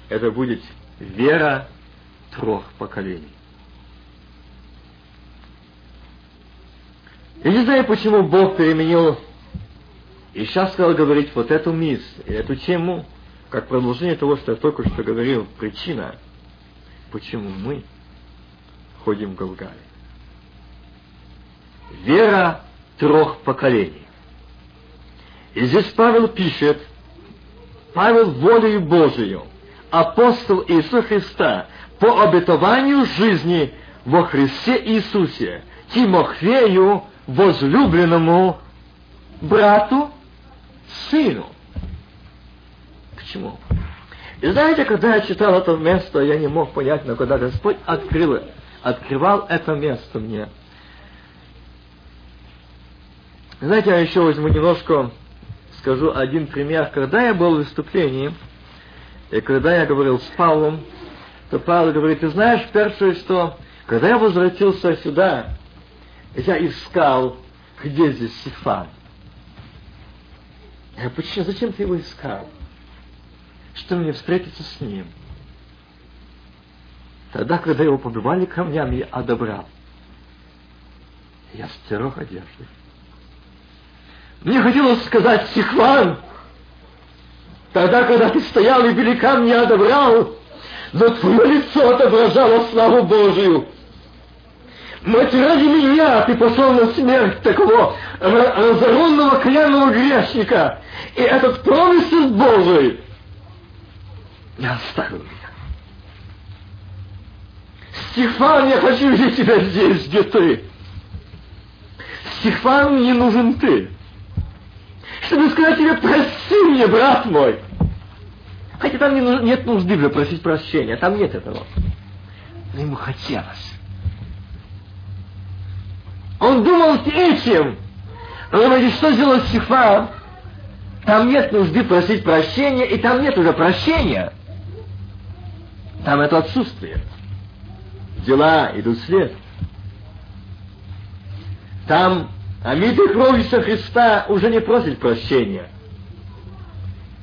это будет вера трех поколений. Я не знаю, почему Бог переменил и сейчас стал говорить вот эту мысль, эту тему, как продолжение того, что я только что говорил, причина – почему мы ходим в Голгаре. Вера трех поколений. И здесь Павел пишет, Павел волею Божию, апостол Иисуса Христа, по обетованию жизни во Христе Иисусе, Тимофею, возлюбленному брату, сыну. Почему? И знаете, когда я читал это место, я не мог понять, но когда Господь открыл, открывал это место мне. Знаете, я еще возьму немножко, скажу один пример. Когда я был в выступлении, и когда я говорил с Павлом, то Павел говорит, ты знаешь, первое, что когда я возвратился сюда, я искал, где здесь Сифан. Я почему, зачем ты его искал? что мне встретиться с ним. Тогда, когда его побивали камнями, я одобрял. Я стер одежды. Мне хотелось сказать, Сихван, тогда, когда ты стоял и били камни, я одобрял, но твое лицо отображало славу Божию. Мать, ради меня ты пошел на смерть такого разоренного кляного грешника. И этот промысел Божий не оставил меня. Стефан, я хочу видеть тебя здесь, где ты. Стефан, мне нужен ты. Чтобы сказать тебе, прости меня, брат мой. Хотя там не, нет нужды уже просить прощения, там нет этого. Но ему хотелось. Он думал этим. Но знаете, что сделал Стефан? Там нет нужды просить прощения, и там нет уже прощения. Там это отсутствие. Дела идут вслед. Там омитый кровью Христа уже не просит прощения.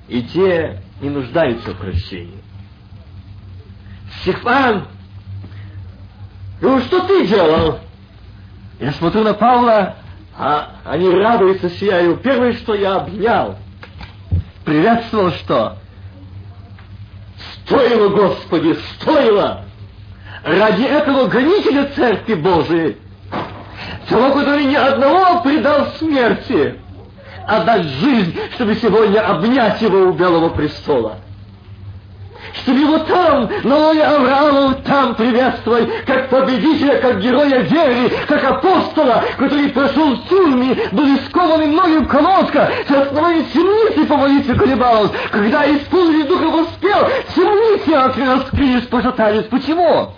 И те не нуждаются в прощении. Стефан, ну что ты делал? Я смотрю на Павла, а они радуются, сияют. Первое, что я обнял, приветствовал, что? Стоило, Господи, стоило! Ради этого гонителя Церкви Божией, того, который ни одного предал смерти, отдать жизнь, чтобы сегодня обнять его у Белого престола чтобы его там, на лоне Авраама, там приветствовать, как победителя, как героя веры, как апостола, который прошел в тюрьме, был искован многим колодка, с основания темницы по молитве колебалась. Когда исполнили Духа воспел, темницы раскрылись, пошатались. Почему?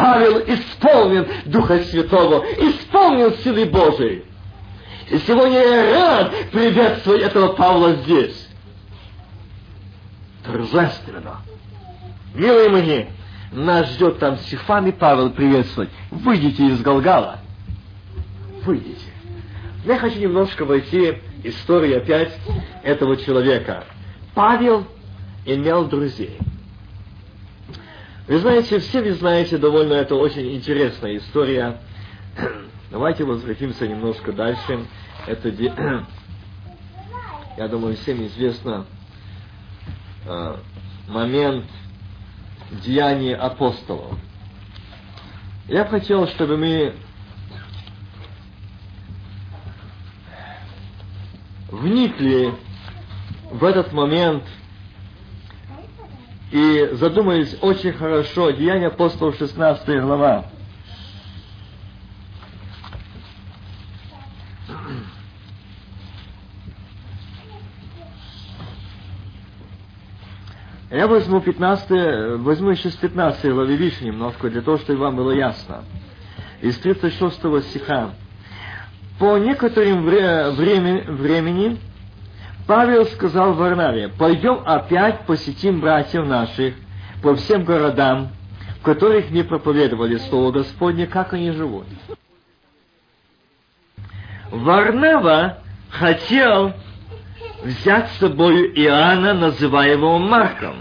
Павел исполнен Духа Святого, исполнен силы Божией. И сегодня я рад приветствовать этого Павла здесь. Торжественно. Милые мои, нас ждет там Сифан и Павел приветствовать. Выйдите из Галгала. Выйдите. Я хочу немножко войти в историю опять этого человека. Павел имел друзей. Вы знаете, все вы знаете довольно, это очень интересная история. Давайте возвратимся немножко дальше. Это, я думаю, всем известно э, момент деяний апостолов. Я хотел, чтобы мы вникли в этот момент и задумались очень хорошо. Деяния апостолов 16 глава. Я возьму 15, возьму еще с 15 главы выше немножко, для того, чтобы вам было ясно. Из 36 стиха. По некоторым вре, времени, времени Павел сказал Варнаве, пойдем опять посетим братьев наших по всем городам, в которых не проповедовали Слово Господне, как они живут. Варнава хотел взять с собой Иоанна, называемого Марком.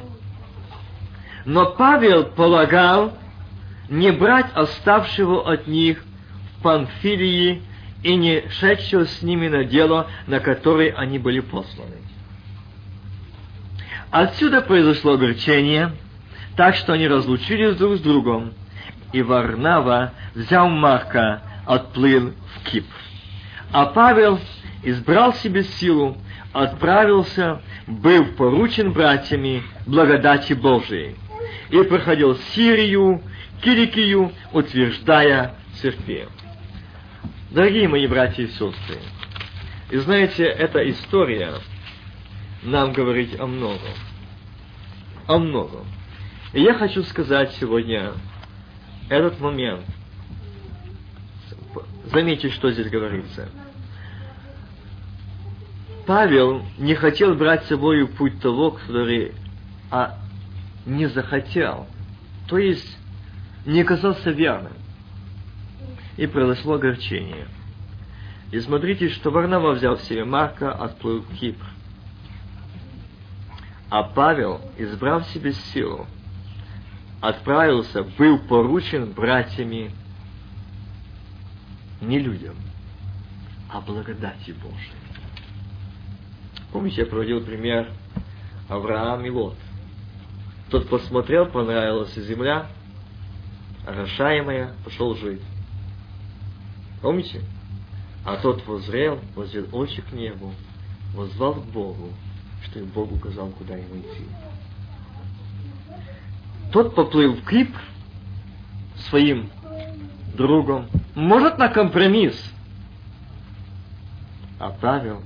Но Павел полагал не брать оставшего от них в Памфилии и не шедшего с ними на дело, на которое они были посланы. Отсюда произошло огорчение, так что они разлучились друг с другом, и Варнава, взял Марка, отплыл в Кипр. А Павел избрал себе силу отправился, был поручен братьями благодати Божией и проходил Сирию, Киликию, утверждая церкви. Дорогие мои братья и сестры, и знаете, эта история нам говорит о многом. О многом. И я хочу сказать сегодня этот момент. Заметьте, что здесь говорится. Павел не хотел брать с собой путь того, который а не захотел, то есть не казался верным. И произошло огорчение. И смотрите, что Варнава взял в себе Марка, отплыл в Кипр. А Павел, избрав себе силу, отправился, был поручен братьями не людям, а благодати Божией. Помните, я проводил пример Авраам и Лот. Тот посмотрел, понравилась земля, орошаемая, пошел жить. Помните? А тот возрел, возвел очи к небу, возвал к Богу, что и Бог указал, куда ему идти. Тот поплыл в Кипр своим другом, может, на компромисс, а Павел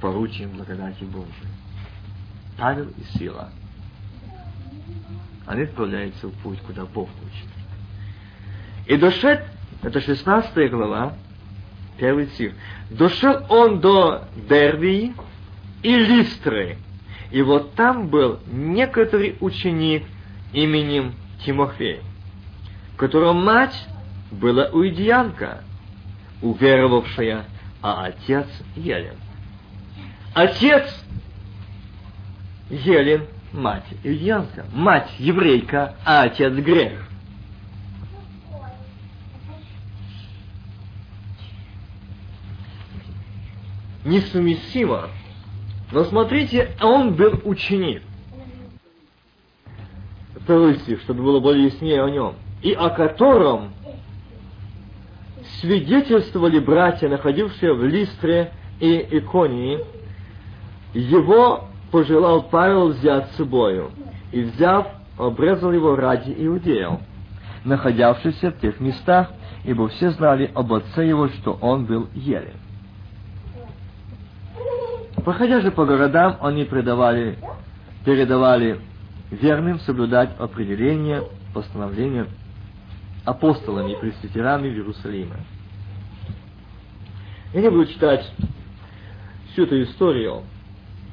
поручием благодати Божией. Павел и Сила. Они отправляются в путь, куда Бог хочет. И дошел, это 16 глава, первый стих, дошел он до Дервии и Листры, и вот там был некоторый ученик именем Тимофей, которого мать была уидиянка, уверовавшая, а отец Елен. Отец Елен, мать иудеянка, мать еврейка, а отец грех. Несуместимо. Но смотрите, он был ученик. Второй стих, чтобы было более яснее о нем. И о котором свидетельствовали братья, находившие в Листре и Иконии, его пожелал Павел взять с собою, и, взяв, обрезал его ради иудеев, находявшихся в тех местах, ибо все знали об отце его, что он был еле. Проходя же по городам, они предавали, передавали верным соблюдать определения, постановления апостолами и пресвитерами в Иерусалиме. Я не буду читать всю эту историю,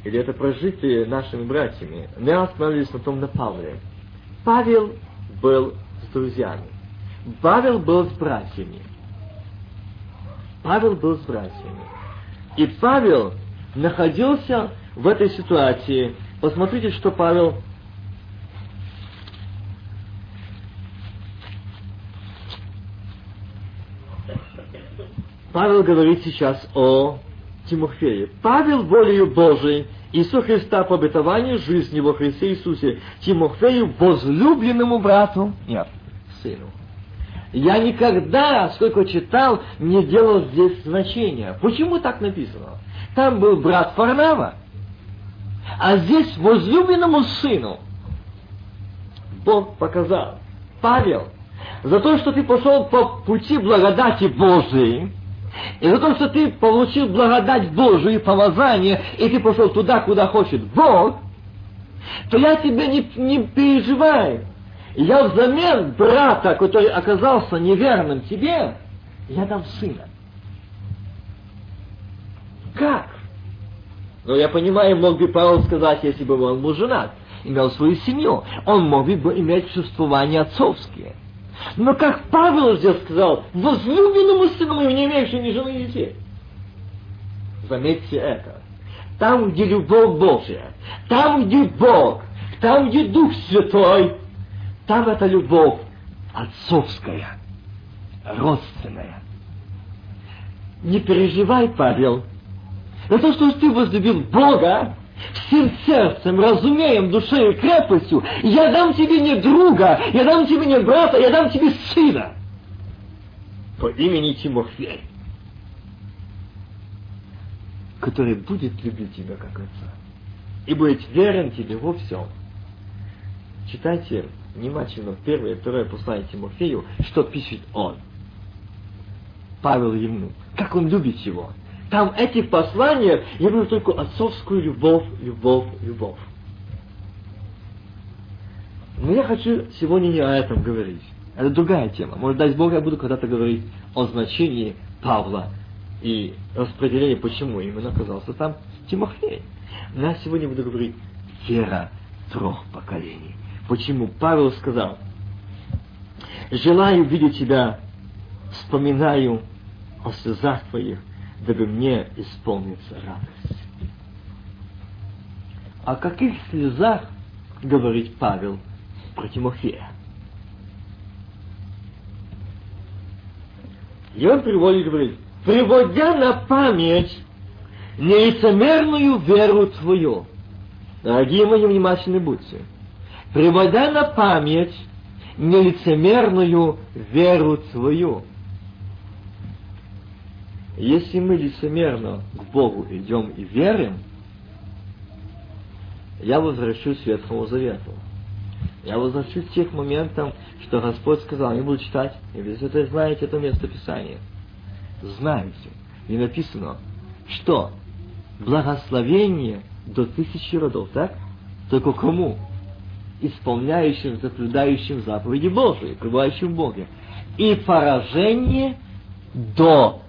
или это прожитие нашими братьями. Мы остановились на том на Павле. Павел был с друзьями. Павел был с братьями. Павел был с братьями. И Павел находился в этой ситуации. Посмотрите, что Павел Павел говорит сейчас о Тимофее. Павел волею Божией, Иисус Христа по обетованию жизни во Христе Иисусе, Тимофею, возлюбленному брату, нет, сыну. Я никогда, сколько читал, не делал здесь значения. Почему так написано? Там был брат Фарнава, а здесь возлюбленному сыну Бог показал. Павел, за то, что ты пошел по пути благодати Божией, и за то, что ты получил благодать Божию и помазание, и ты пошел туда, куда хочет Бог, то я тебе не, не переживаю. Я взамен брата, который оказался неверным тебе, я дам сына. Как? Ну, я понимаю, мог бы Павел сказать, если бы он был женат, имел свою семью, он мог бы иметь чувствования отцовские. Но как Павел здесь сказал, возлюбленному сыну моему, не имеющему ни жены, ни детей. Заметьте это. Там, где любовь Божья, там, где Бог, там, где Дух Святой, там эта любовь отцовская, родственная. Не переживай, Павел, за то, что ты возлюбил Бога, всем сердцем, разумеем, душой и крепостью, я дам тебе не друга, я дам тебе не брата, я дам тебе сына по имени Тимофей, который будет любить тебя как отца и будет верен тебе во всем. Читайте внимательно первое и второе послание Тимофею, что пишет он. Павел ему, как он любит его – там этих посланиях я вижу только отцовскую любовь, любовь, любовь. Но я хочу сегодня не о этом говорить. Это другая тема. Может, дай Бог, я буду когда-то говорить о значении Павла и распределении, почему именно оказался там Тимофей. Но я сегодня буду говорить вера трех поколений. Почему Павел сказал, желаю видеть тебя, вспоминаю о слезах твоих, дабы мне исполнится радость. О каких слезах говорит Павел про Тимофея? И он приводит, говорит, приводя на память нелицемерную веру твою. Дорогие мои, внимательны будьте. Приводя на память нелицемерную веру твою. Если мы лицемерно к Богу идем и верим, я возвращусь к Ветхому Завету. Я возвращусь к тех моментам, что Господь сказал, не буду читать, и вы это знаете это место Писания. Знаете. И написано, что благословение до тысячи родов, так? Только кому? Исполняющим, соблюдающим заповеди Божии, пребывающим в Боге. И поражение до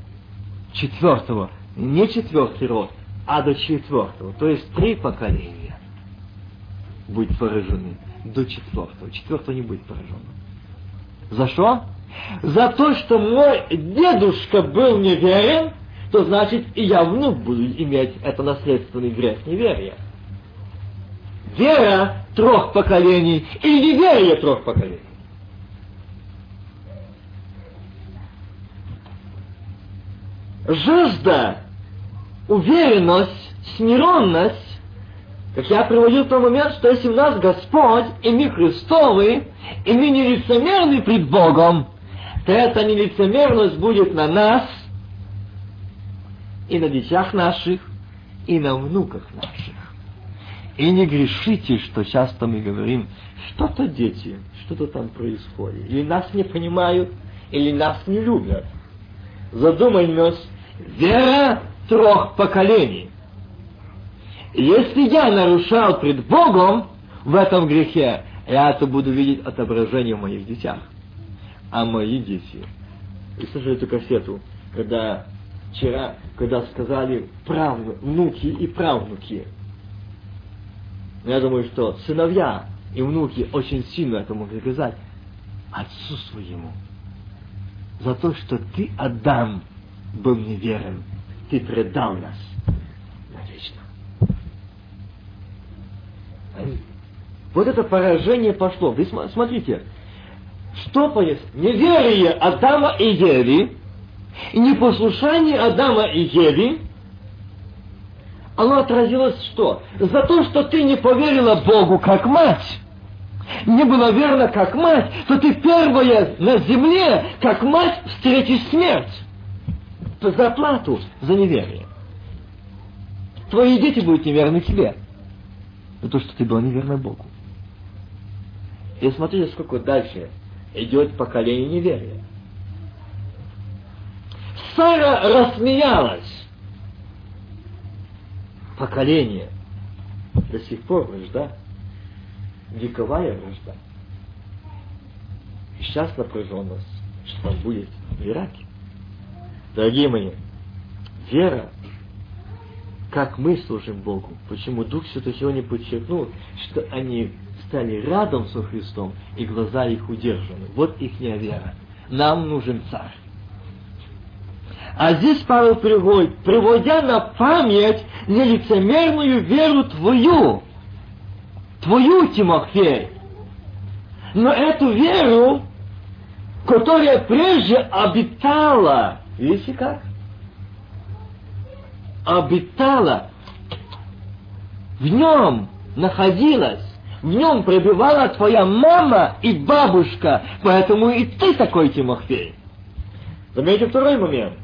четвертого, не четвертый род, а до четвертого, то есть три поколения будет поражены до четвертого. Четвертого не будет поражен. За что? За то, что мой дедушка был неверен, то значит и я внук буду иметь это наследственный грех неверия. вера трех поколений или неверие трех поколений. Жажда, уверенность, смиренность, как я приводил в тот момент, что если у нас Господь, и мы Христовы, и мы не лицемерны пред Богом, то эта нелицемерность будет на нас, и на детях наших, и на внуках наших. И не грешите, что часто мы говорим, что-то дети, что-то там происходит. Или нас не понимают, или нас не любят. Задумаемся, вера трех поколений. Если я нарушал пред Богом в этом грехе, я это буду видеть отображение в моих детях. А мои дети. И слышали эту кассету, когда вчера, когда сказали правну, внуки и правнуки. Я думаю, что сыновья и внуки очень сильно это могли сказать отцу своему. За то, что ты, Адам, был неверен, ты предал нас навечно. Вот это поражение пошло. Вы смотрите, что пояс? Неверие Адама и Евы, непослушание Адама и Евы, оно отразилось что? За то, что ты не поверила Богу как мать, не была верна как мать, то ты первая на земле, как мать, встретишь смерть. За плату, за неверие. Твои дети будут неверны тебе. За то, что ты была неверна Богу. И смотрите, сколько дальше идет поколение неверия. Сара рассмеялась. Поколение до сих пор вражда, вековая вражда. И сейчас напряженность, что там будет в Ираке. Дорогие мои, вера, как мы служим Богу, почему Дух Святой сегодня подчеркнул, что они стали рядом со Христом, и глаза их удержаны. Вот их вера. Нам нужен царь. А здесь Павел приводит, приводя на память нелицемерную веру твою, твою, Тимофей. Но эту веру, которая прежде обитала, видите как? Обитала, в нем находилась, в нем пребывала твоя мама и бабушка, поэтому и ты такой Тимофей. Заметьте второй момент.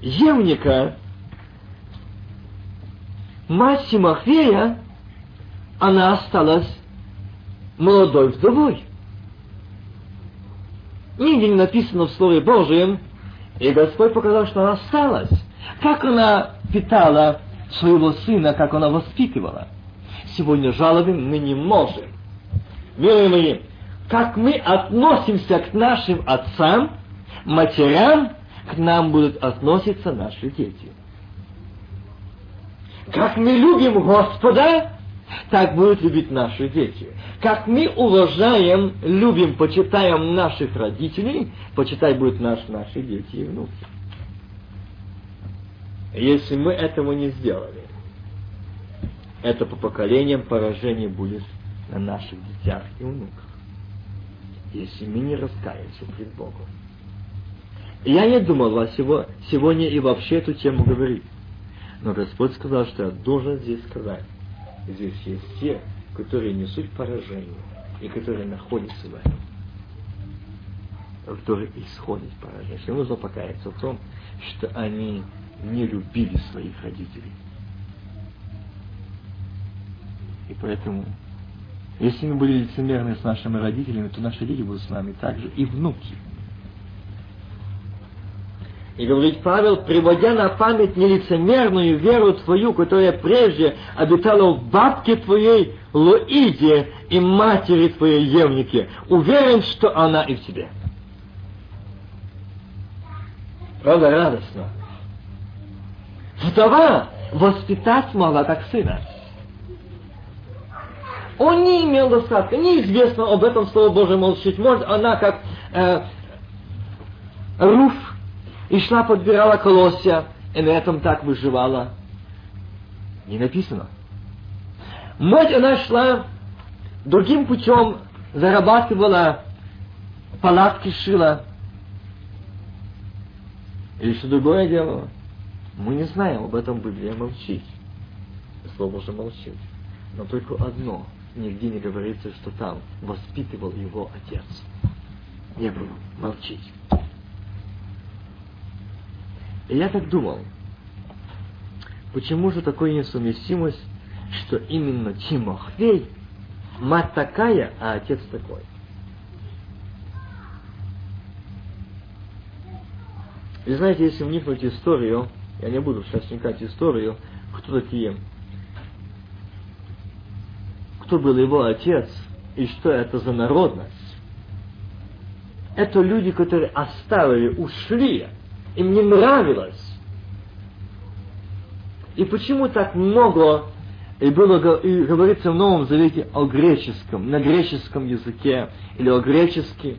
Евника, мать Тимофея, она осталась молодой вдовой. Нигде не написано в Слове Божьем, и Господь показал, что она осталась. Как она питала своего сына, как она воспитывала сегодня жалобим мы не можем. Милые мои, как мы относимся к нашим отцам, матерям, к нам будут относиться наши дети. Как мы любим Господа, так будут любить наши дети. Как мы уважаем, любим, почитаем наших родителей, почитай будут наш, наши дети и внуки. Если мы этого не сделали, это по поколениям поражение будет на наших детях и внуках, если мы не раскаемся пред Богом. Я не думал сегодня и вообще эту тему говорить. Но Господь сказал, что я должен здесь сказать. Здесь есть те, которые несут поражение и которые находятся в этом. Которые исходят поражение. Что нужно покаяться в том, что они не любили своих родителей. И поэтому, если мы были лицемерны с нашими родителями, то наши дети будут с нами также и внуки. И говорит Павел, приводя на память нелицемерную веру твою, которая прежде обитала в бабке твоей Луиде и матери твоей Евнике, уверен, что она и в тебе. Правда, радостно. Вдова воспитать могла как сына. Он не имел достатка. Неизвестно об этом Слово Божие молчить. Может, она как э, Руф и шла, подбирала колосья, и на этом так выживала. Не написано. Мать, она шла другим путем, зарабатывала, палатки шила. Или что другое делала. Мы не знаем, об этом Библия молчит. Слово Божье молчит. Но только одно, нигде не говорится, что там воспитывал его отец. Не было, молчить. И я так думал, почему же такая несовместимость, что именно Тимофей, мать такая, а отец такой? И знаете, если вникнуть в историю, я не буду сейчас вникать в историю, кто такие, кто был его отец и что это за народность. Это люди, которые оставили, ушли, им не нравилось. И почему так много и было и говорится в Новом Завете о греческом, на греческом языке или о греческом?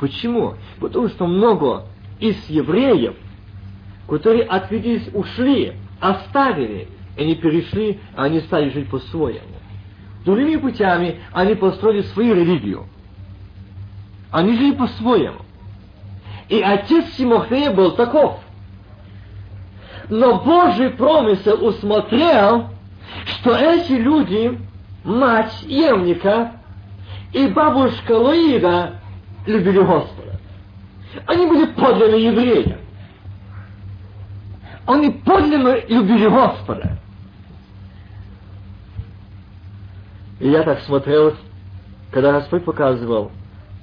Почему? Потому что много из евреев, которые отведелись, ушли, оставили, и они перешли, а они стали жить по-своему. Другими путями они построили свою религию. Они жили по-своему. И отец Тимофея был таков. Но Божий промысел усмотрел, что эти люди, мать Евника и бабушка Луида, любили Господа. Они были подлинные евреи. Они подлинно любили Господа. И я так смотрел, когда Господь показывал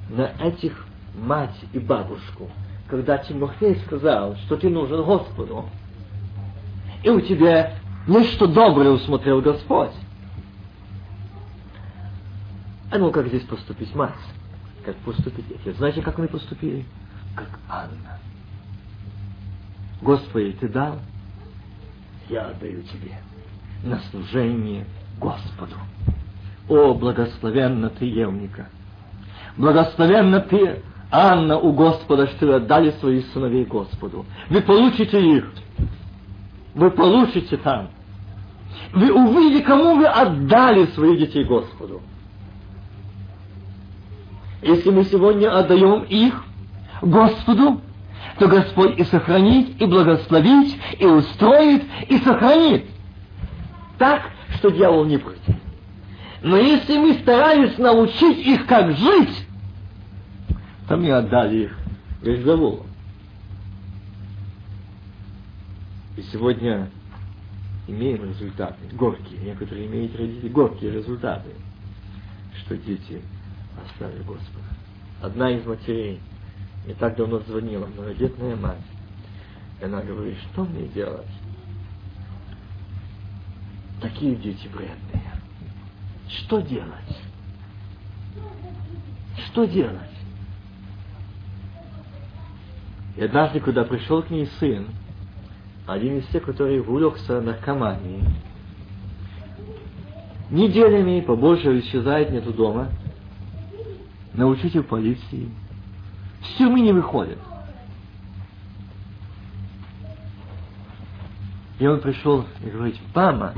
на этих мать и бабушку, когда Тимофей сказал, что ты нужен Господу, и у тебя нечто доброе усмотрел Господь. А ну, как здесь поступить мать? Как поступить отец? Знаете, как они поступили? Как Анна. Господи, Ты дал, я отдаю Тебе на служение Господу. О, благословенна Ты, Евника! Благословенна Ты, Анна, у Господа, что вы отдали своих сыновей Господу. Вы получите их. Вы получите там. Вы увидите, кому вы отдали своих детей Господу. Если мы сегодня отдаем их Господу, то Господь и сохранит, и благословит, и устроит, и сохранит. Так, что дьявол не против. Но если мы старались научить их, как жить, то мы отдали их Вельзавулу. И сегодня имеем результаты, горькие, некоторые имеют родители горькие результаты, что дети оставили Господа. Одна из матерей не так давно звонила, многодетная мать, и она говорит, что мне делать? Такие дети вредные. Что делать? Что делать? И однажды, когда пришел к ней сын, один из тех, который увлекся наркоманией, неделями побольше исчезает нету дома, научите в полиции, в тюрьмы не выходит. И он пришел и говорит, мама,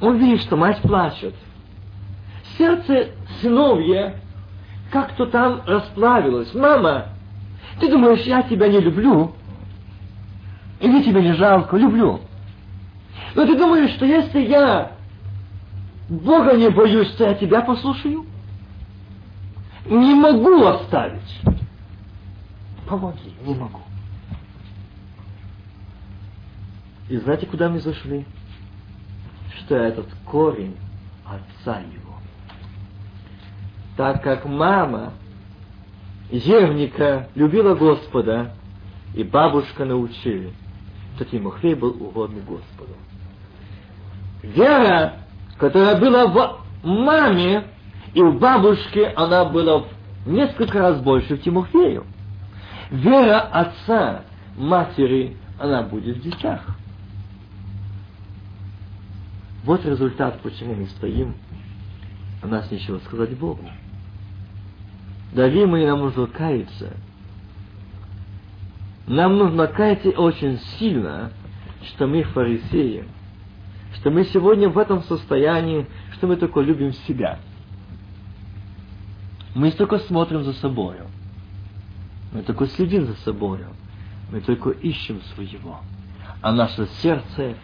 он видит, что мать плачет. Сердце сыновья как-то там расплавилось. Мама, ты думаешь, я тебя не люблю? Или тебе не жалко? Люблю. Но ты думаешь, что если я Бога не боюсь, то я тебя послушаю? Не могу оставить. Помоги, не могу. И знаете, куда мы зашли? что этот корень отца его. Так как мама Евника любила Господа, и бабушка научили, то Тимофей был угодный Господу. Вера, которая была в маме и в бабушке, она была в несколько раз больше в Тимофею. Вера отца, матери, она будет в детях. Вот результат, почему мы стоим, у нас нечего сказать Богу. Мои, нам нужно каяться. Нам нужно каяться очень сильно, что мы фарисеи, что мы сегодня в этом состоянии, что мы только любим себя. Мы только смотрим за собою. Мы только следим за собою. Мы только ищем своего. А наше сердце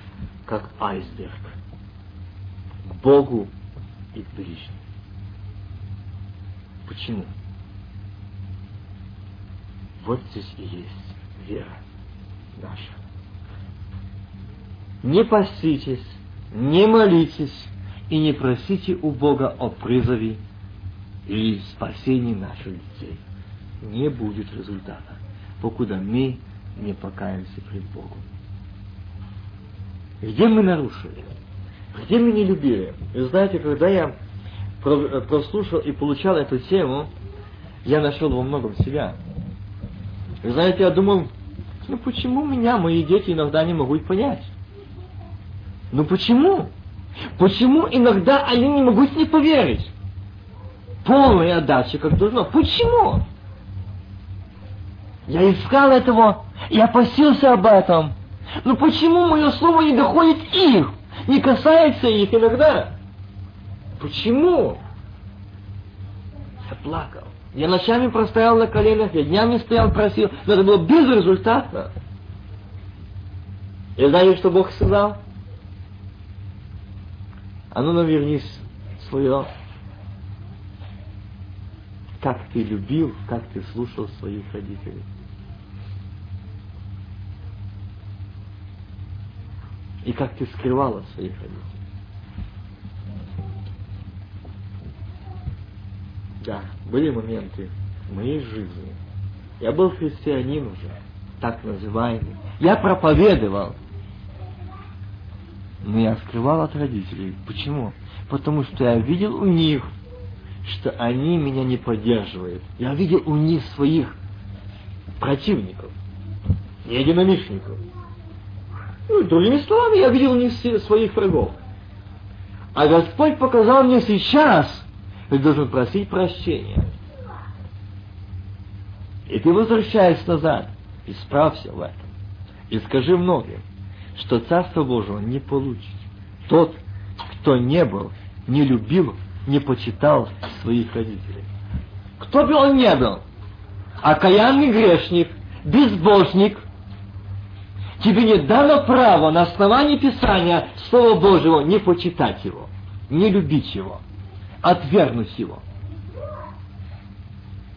как айсберг. Богу и к ближним. Почему? Вот здесь и есть вера наша. Не поститесь, не молитесь и не просите у Бога о призове или спасении наших детей. Не будет результата, покуда мы не покаемся пред Богом. Где мы нарушили? Где мы не любили? Вы знаете, когда я прослушал и получал эту тему, я нашел во многом себя. Вы знаете, я думал, ну почему меня мои дети иногда не могут понять? Ну почему? Почему иногда они не могут не поверить? Полная отдача, как должно. Почему? Я искал этого, я посился об этом. Но почему мое слово не доходит их? Не касается их иногда? Почему? Я плакал. Я ночами простоял на коленях, я днями стоял, просил, но это было безрезультатно. И знаете, что Бог сказал? А ну навернись свое. Как ты любил, как ты слушал своих родителей. И как ты скрывал от своих родителей. Да, были моменты в моей жизни. Я был христианин уже, так называемый. Я проповедовал. Но я скрывал от родителей. Почему? Потому что я видел у них, что они меня не поддерживают. Я видел у них своих противников, единомышленников. Ну, другими словами, я видел у них своих врагов. А Господь показал мне сейчас, ты должен просить прощения. И ты возвращаешься назад, исправься в этом. И скажи многим, что Царство Божие не получит. Тот, кто не был, не любил, не почитал своих родителей. Кто бы он не был, окаянный грешник, безбожник, тебе не дано право на основании Писания Слова Божьего не почитать его, не любить его отвергнуть его.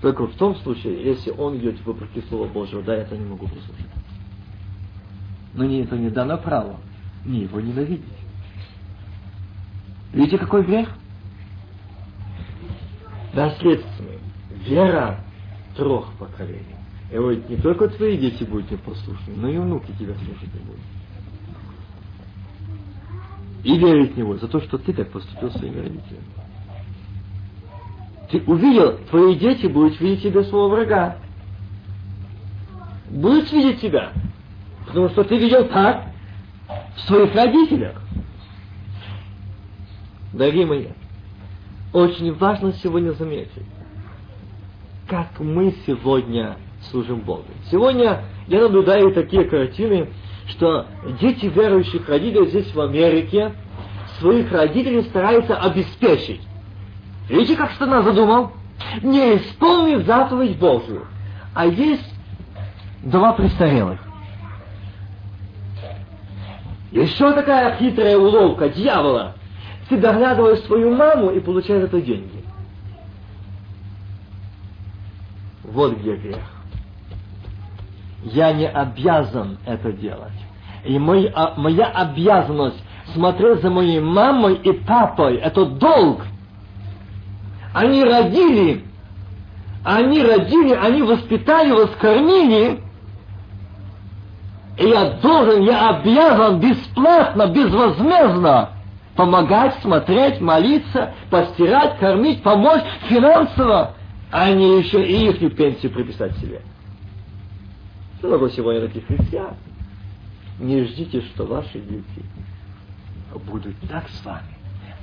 Только в том случае, если он идет вопреки Слова Божьего, да, это не могу послушать. Но мне это не дано право, мне его ненавидеть. Видите, какой грех? Наследственный. Вера трех поколений. И вот не только твои дети будут непослушны, но и внуки тебя слушать не будут. И верить в него за то, что ты так поступил своими родителями. Ты увидел, твои дети будут видеть тебя своего врага. Будут видеть тебя. Потому что ты видел так в своих родителях. Дорогие мои, очень важно сегодня заметить, как мы сегодня служим Богу. Сегодня я наблюдаю такие картины, что дети верующих родителей здесь в Америке своих родителей стараются обеспечить. Видите, как сатана задумал? Не исполнив заповедь Божию. А есть два престарелых. Еще такая хитрая уловка дьявола. Ты доглядываешь свою маму и получаешь это деньги. Вот где грех. Я не обязан это делать. И мой, а, моя обязанность смотреть за моей мамой и папой, это долг – они родили, они родили, они воспитали, воскормили, и я должен, я обязан бесплатно, безвозмездно помогать, смотреть, молиться, постирать, кормить, помочь финансово, а не еще и их пенсию приписать себе. Много сегодня таких христиан. Не ждите, что ваши дети будут так с вами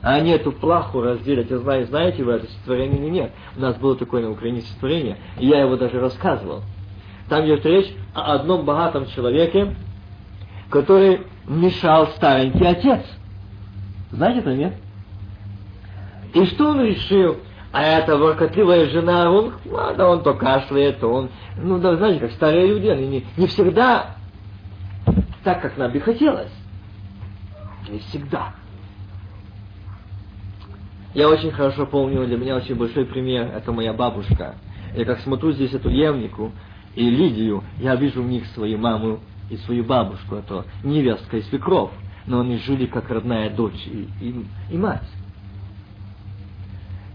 а они эту плаху разделят. Я знаю, знаете вы это стихотворение или нет. У нас было такое на Украине стихотворение, и я его даже рассказывал. Там идет речь о одном богатом человеке, который мешал старенький отец. Знаете это, нет? И что он решил? А эта воркотливая жена, он, ладно, он то кашляет, то он, ну, да, знаете, как старые люди, они не, не всегда так, как нам бы хотелось. Не всегда. Я очень хорошо помню, для меня очень большой пример, это моя бабушка. Я как смотрю здесь эту Евнику и Лидию, я вижу в них свою маму и свою бабушку, это невестка и свекров, но они жили как родная дочь и, и, и мать.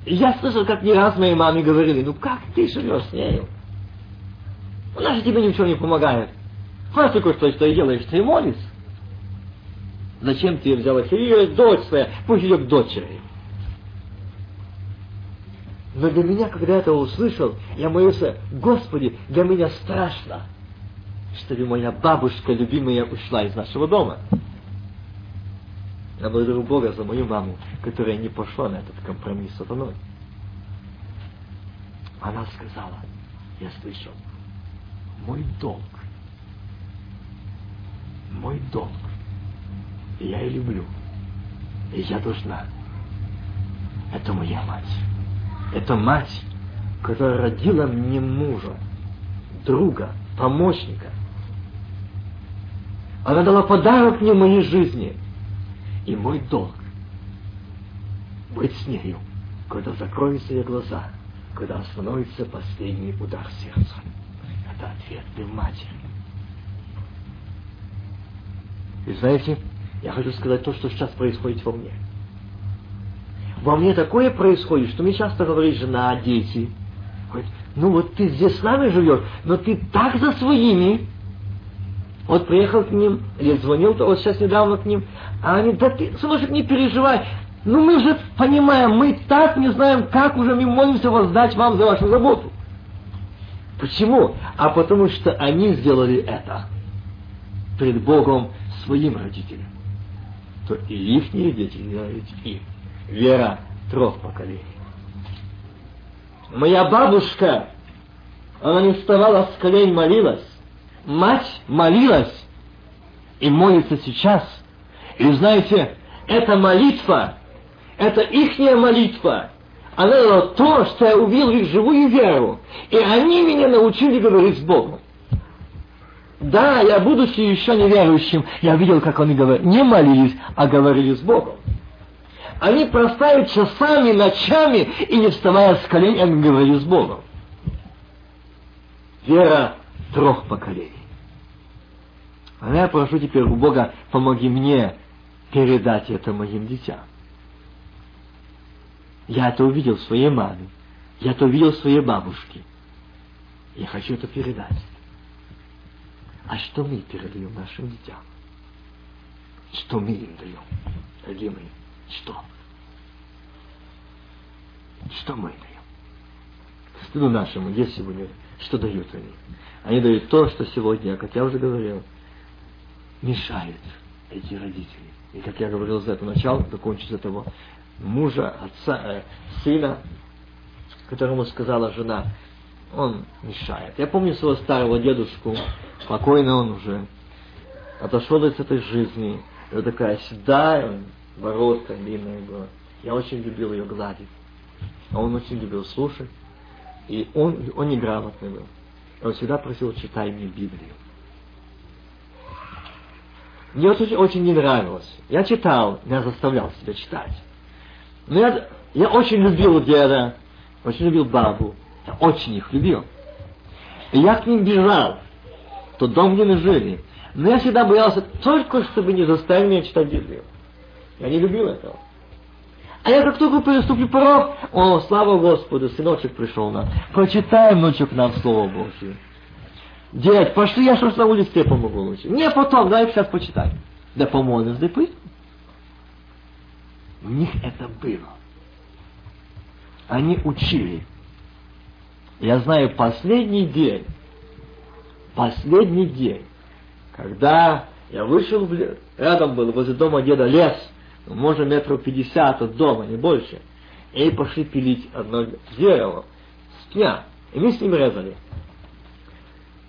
И я слышал, как не раз моей маме говорили, ну как ты живешь с нею? Она же тебе ничего не помогает. Знаешь только что, что делаешь, ты молишь. Зачем ты взяла? Ее дочь своя, пусть идет к дочери. Но для меня, когда я это услышал, я молился, Господи, для меня страшно, чтобы моя бабушка любимая ушла из нашего дома. Я благодарю Бога за мою маму, которая не пошла на этот компромисс с сатаной. Она сказала, я слышал, мой долг, мой долг, и я ее люблю, и я должна. Это моя мать. Это мать, которая родила мне мужа, друга, помощника. Она дала подарок мне моей жизни. И мой долг быть с нею, когда закроются ее глаза, когда остановится последний удар сердца. Это ответ для матери. И знаете, я хочу сказать то, что сейчас происходит во мне – во мне такое происходит, что мне часто говорит жена, дети. Говорит, ну вот ты здесь с нами живешь, но ты так за своими. Вот приехал к ним, или звонил, вот сейчас недавно к ним, а они, да ты, сыночек, не переживай, ну мы же понимаем, мы так не знаем, как уже мы молимся воздать вам за вашу заботу. Почему? А потому что они сделали это пред Богом своим родителям. То и их дети делают им вера трех поколений. Моя бабушка, она не вставала с колен, молилась. Мать молилась и молится сейчас. И знаете, эта молитва, это ихняя молитва. Она дала то, что я увидел их живую веру. И они меня научили говорить с Богом. Да, я, будучи еще неверующим, я видел, как они говорили, не молились, а говорили с Богом. Они проставят часами, ночами и не вставая с колен, они говорили с Богом. Вера трех поколений. А я прошу теперь у Бога, помоги мне передать это моим детям. Я это увидел в своей маме. Я это увидел в своей бабушке. Я хочу это передать. А что мы передаем нашим детям? Что мы им даем, дорогие мои? Что? Что мы даем? Стыду нашему есть сегодня, что дают они? Они дают то, что сегодня, как я уже говорил, мешает эти родители. И как я говорил за это начало, закончить с этого мужа, отца, э, сына, которому сказала жена, он мешает. Я помню своего старого дедушку, спокойно он уже отошел из этой жизни, и вот такая седая, бородка длинная была. Я очень любил ее гладить. А он очень любил слушать. И он, он неграмотный был. Он всегда просил, читай мне Библию. Мне это очень, очень не нравилось. Я читал, я заставлял себя читать. Но я, я очень любил деда, очень любил бабу. Я очень их любил. И я к ним бежал. Тот дом, где мы жили. Но я всегда боялся только, чтобы не заставили меня читать Библию. Я не любил этого. А я как только переступлю порог, о, слава Господу, сыночек пришел нам. Прочитай, внучек, нам Слово Божье. Дядь, пошли, я что ж на улице помогу лучше. Не потом, дай сейчас почитай. Да помолимся, да. У них это было. Они учили. Я знаю, последний день, последний день, когда я вышел, в лес, рядом был возле дома деда лес, может метров пятьдесят от дома, не больше. И пошли пилить одно дерево с пня. И мы с ним резали.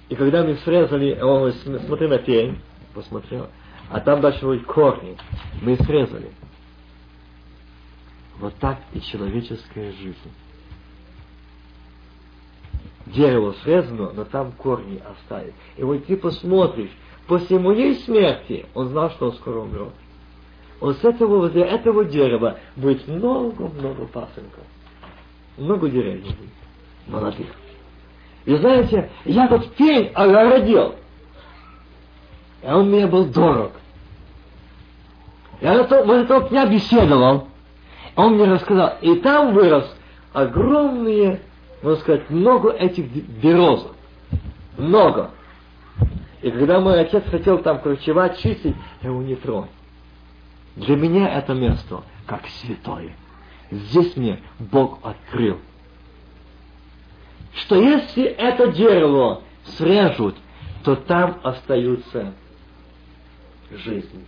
И когда мы срезали, он говорит, смотри на пень, посмотрел, а там дальше вот корни. Мы срезали. Вот так и человеческая жизнь. Дерево срезано, но там корни оставит. И вот ты посмотришь, после моей смерти он знал, что он скоро умрет. Вот с этого, возле этого дерева будет много-много пасынков. Много деревьев будет, молодых. И знаете, я этот пень огородил. И он мне был дорог. Я вот этого пня беседовал. Он мне рассказал. И там вырос огромные, можно сказать, много этих березок. Много. И когда мой отец хотел там корчевать, чистить, я его не тронь. Для меня это место как святое. Здесь мне Бог открыл что если это дерево срежут, то там остаются жизнь.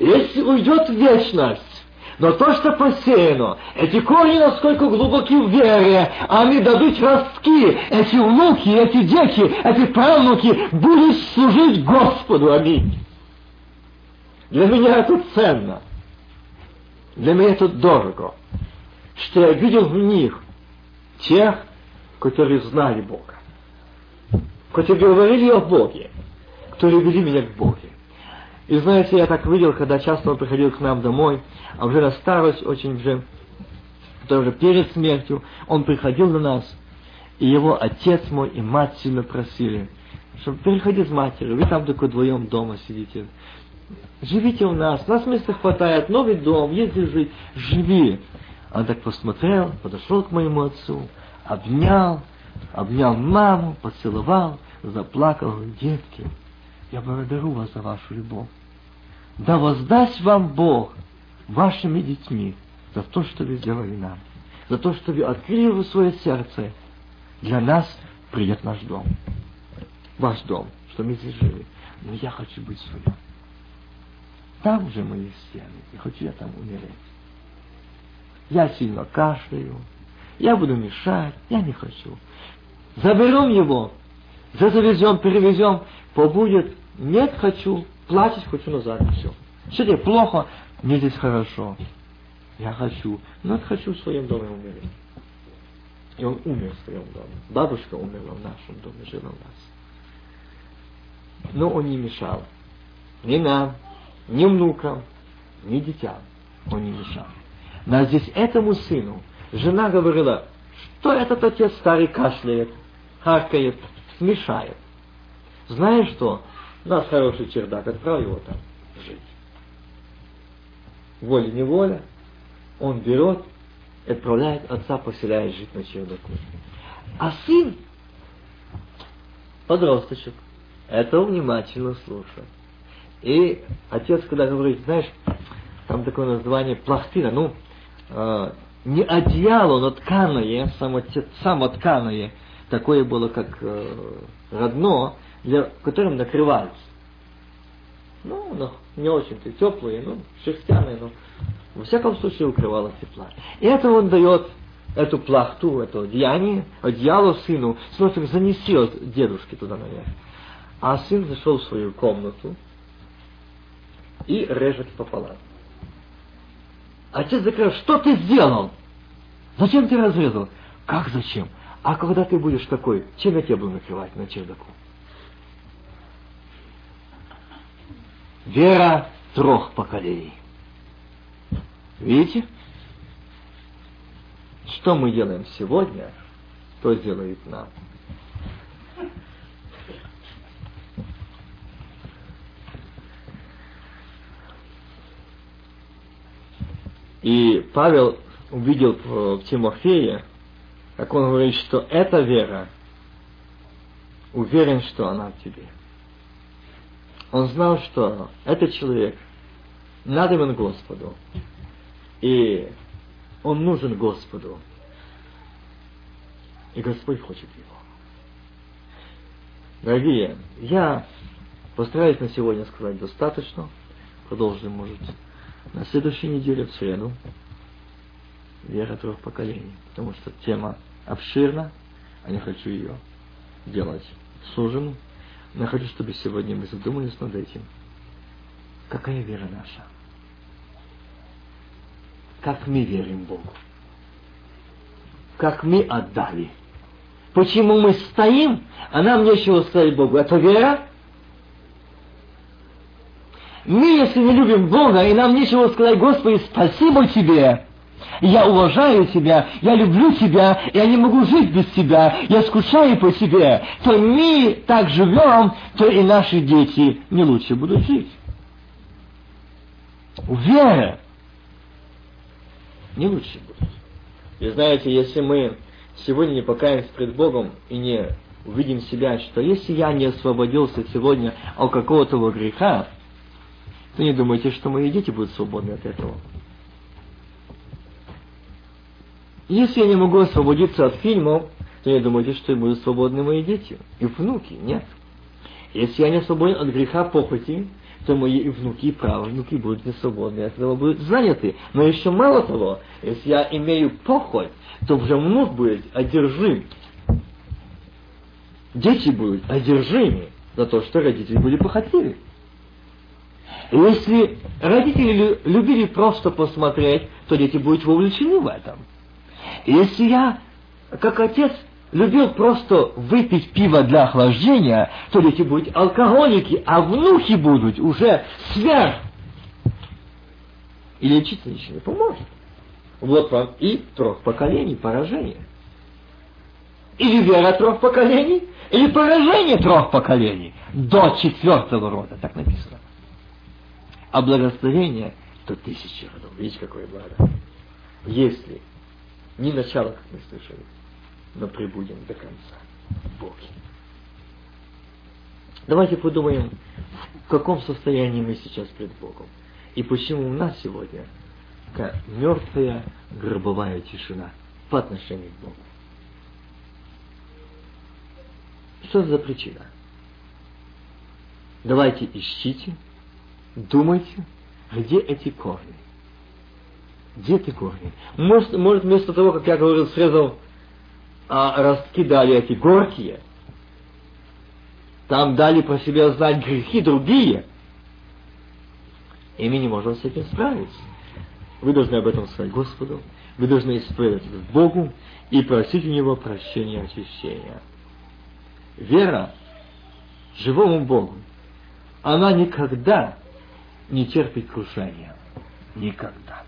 Если уйдет вечность, но то, что посеяно, эти корни насколько глубоки в вере, они дадут ростки, эти внуки, эти дети, эти правнуки будут служить Господу. Аминь. Для меня это ценно. Для меня это дорого. Что я видел в них тех, которые знали Бога, которые говорили о Боге, которые вели меня к Богу. И знаете, я так видел, когда часто он приходил к нам домой, а уже на старость, очень уже, тоже перед смертью, он приходил на нас, и его отец мой и мать сильно просили, чтобы переходи с матерью, вы там только вдвоем дома сидите. Живите у нас, нас места хватает, новый дом, езди жить, живи. Он так посмотрел, подошел к моему отцу, обнял, обнял маму, поцеловал, заплакал. Детки, я благодарю вас за вашу любовь. Да воздаст вам Бог вашими детьми за то, что вы сделали нам, за то, что вы открыли вы свое сердце. Для нас придет наш дом. Ваш дом, что мы здесь жили. Но я хочу быть своим. Там же мои стены, и хочу я там умереть. Я сильно кашляю, я буду мешать, я не хочу. Заберем его, завезем, перевезем, побудет, нет, хочу, платить хочу назад, все. Все тебе плохо, мне здесь хорошо. Я хочу, но хочу в своем доме умереть. И он умер в своем доме. Бабушка умерла в нашем доме, жила у нас. Но он не мешал. Ни нам, ни внукам, ни детям. Он не мешал. Но здесь этому сыну Жена говорила, что этот отец старый кашляет, харкает, мешает. Знаешь что? У нас хороший чердак, отправь его там жить. Волей-неволя он берет отправляет отца, поселяет жить на чердаку. А сын, подросточек, это внимательно слушает. И отец, когда говорит, знаешь, там такое название пластина, ну, э, не одеяло, но тканое, само, самотканое, такое было, как э, родно, для, которым накрывались. Ну, ну не очень-то теплые, ну, шерстяные, но во всяком случае укрывало тепла. И это он дает эту плахту, это одеяние, одеяло сыну, смотрим, занеси от дедушки туда наверх. А сын зашел в свою комнату и режет пополам. Отец закрыл, что ты сделал? Зачем ты разрезал? Как зачем? А когда ты будешь такой, чем я тебя буду накрывать на чердаку? Вера трех поколений. Видите? Что мы делаем сегодня, то сделает нам. И Павел увидел в Тимофее, как он говорит, что эта вера, уверен, что она в тебе. Он знал, что этот человек надобен Господу, и он нужен Господу, и Господь хочет его. Дорогие, я постараюсь на сегодня сказать достаточно, продолжим, может, на следующей неделе, в среду вера трех поколений, потому что тема обширна, а не хочу ее делать сужену. Но хочу, чтобы сегодня мы задумались над этим. Какая вера наша? как мы верим Богу. Как мы отдали. Почему мы стоим, а нам нечего сказать Богу. Это вера? Мы, если не любим Бога, и нам нечего сказать, Господи, спасибо Тебе, я уважаю Тебя, я люблю Тебя, я не могу жить без Тебя, я скучаю по Тебе, то мы так живем, то и наши дети не лучше будут жить. Вера не лучше будет. И знаете, если мы сегодня не покаемся пред Богом и не увидим себя, что если я не освободился сегодня от какого-то греха, то не думайте, что мои дети будут свободны от этого. Если я не могу освободиться от фильмов, то не думайте, что будут свободны мои дети и внуки. Нет. Если я не свободен от греха похоти, то мои и внуки, и правнуки будут не свободны, от этого будут заняты. Но еще мало того, если я имею похоть, то уже внук будет одержим. Дети будут одержимы за то, что родители были похотливы. Если родители любили просто посмотреть, то дети будут вовлечены в этом. Если я, как отец, любил просто выпить пиво для охлаждения, то дети будут алкоголики, а внуки будут уже сверх. И лечиться ничего не поможет. Вот вам и трех поколений поражения. Или вера трех поколений, или поражение трех поколений до четвертого рода, так написано. А благословение то тысячи родов. Видите, какое благо. Если не начало, как мы слышали, но прибудем до конца. Боги. Давайте подумаем, в каком состоянии мы сейчас пред Богом. И почему у нас сегодня мертвая гробовая тишина по отношению к Богу. Что за причина? Давайте ищите, думайте, где эти корни. Где эти корни? Может, может вместо того, как я говорил, срезал а ростки дали эти горькие, там дали про себя знать грехи другие, и мы не можем с этим справиться. Вы должны об этом сказать Господу, вы должны исповедать к Богу и просить у Него прощения и очищения. Вера живому Богу, она никогда не терпит крушения. Никогда.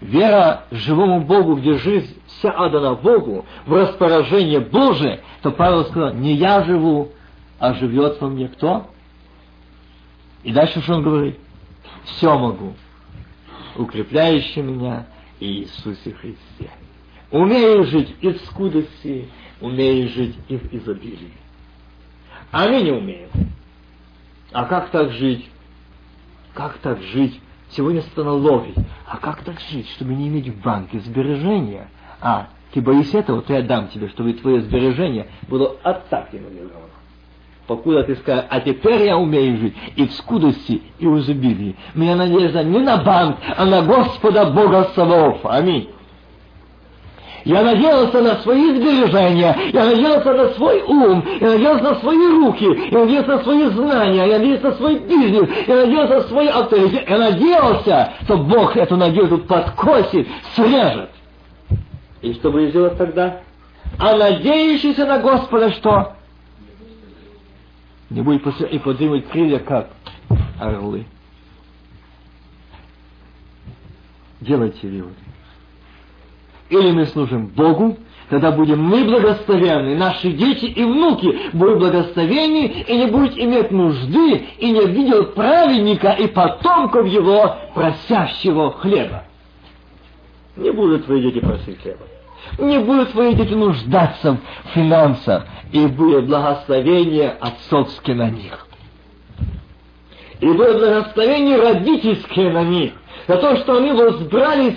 Вера живому Богу, где жизнь вся отдана Богу, в распоряжение Божие, то Павел сказал, не я живу, а живет во мне кто? И дальше что он говорит? Все могу, укрепляющий меня Иисусе Христе. Умею жить и в скудости, умею жить и в изобилии. А мы не умеем. А как так жить? Как так жить? Сегодня ловить. А как так жить, чтобы не иметь в банке сбережения? А, ты боишься этого, то я дам тебе, чтобы твое сбережение было от так. Покуда ты скажешь, а теперь я умею жить и в скудости, и в изобилии. Моя надежда не на банк, а на Господа Бога Саваоф. Аминь. Я надеялся на свои сбережения, я надеялся на свой ум, я надеялся на свои руки, я надеялся на свои знания, я надеялся на свой бизнес, я надеялся на свои авторитеты. Я надеялся, что Бог эту надежду подкосит, срежет. И что будет делать тогда? А надеющийся на Господа что? Не будет и поднимать крылья, как орлы. Делайте выводы. Или мы служим Богу, тогда будем мы благословенны, наши дети и внуки будут благословенны и не будут иметь нужды и не видел праведника и потомков его просящего хлеба. Не будут твои дети просить хлеба. Не будут твои дети нуждаться в финансах, и будет благословение отцовское на них. И будет благословение родительское на них за то, что они возбрали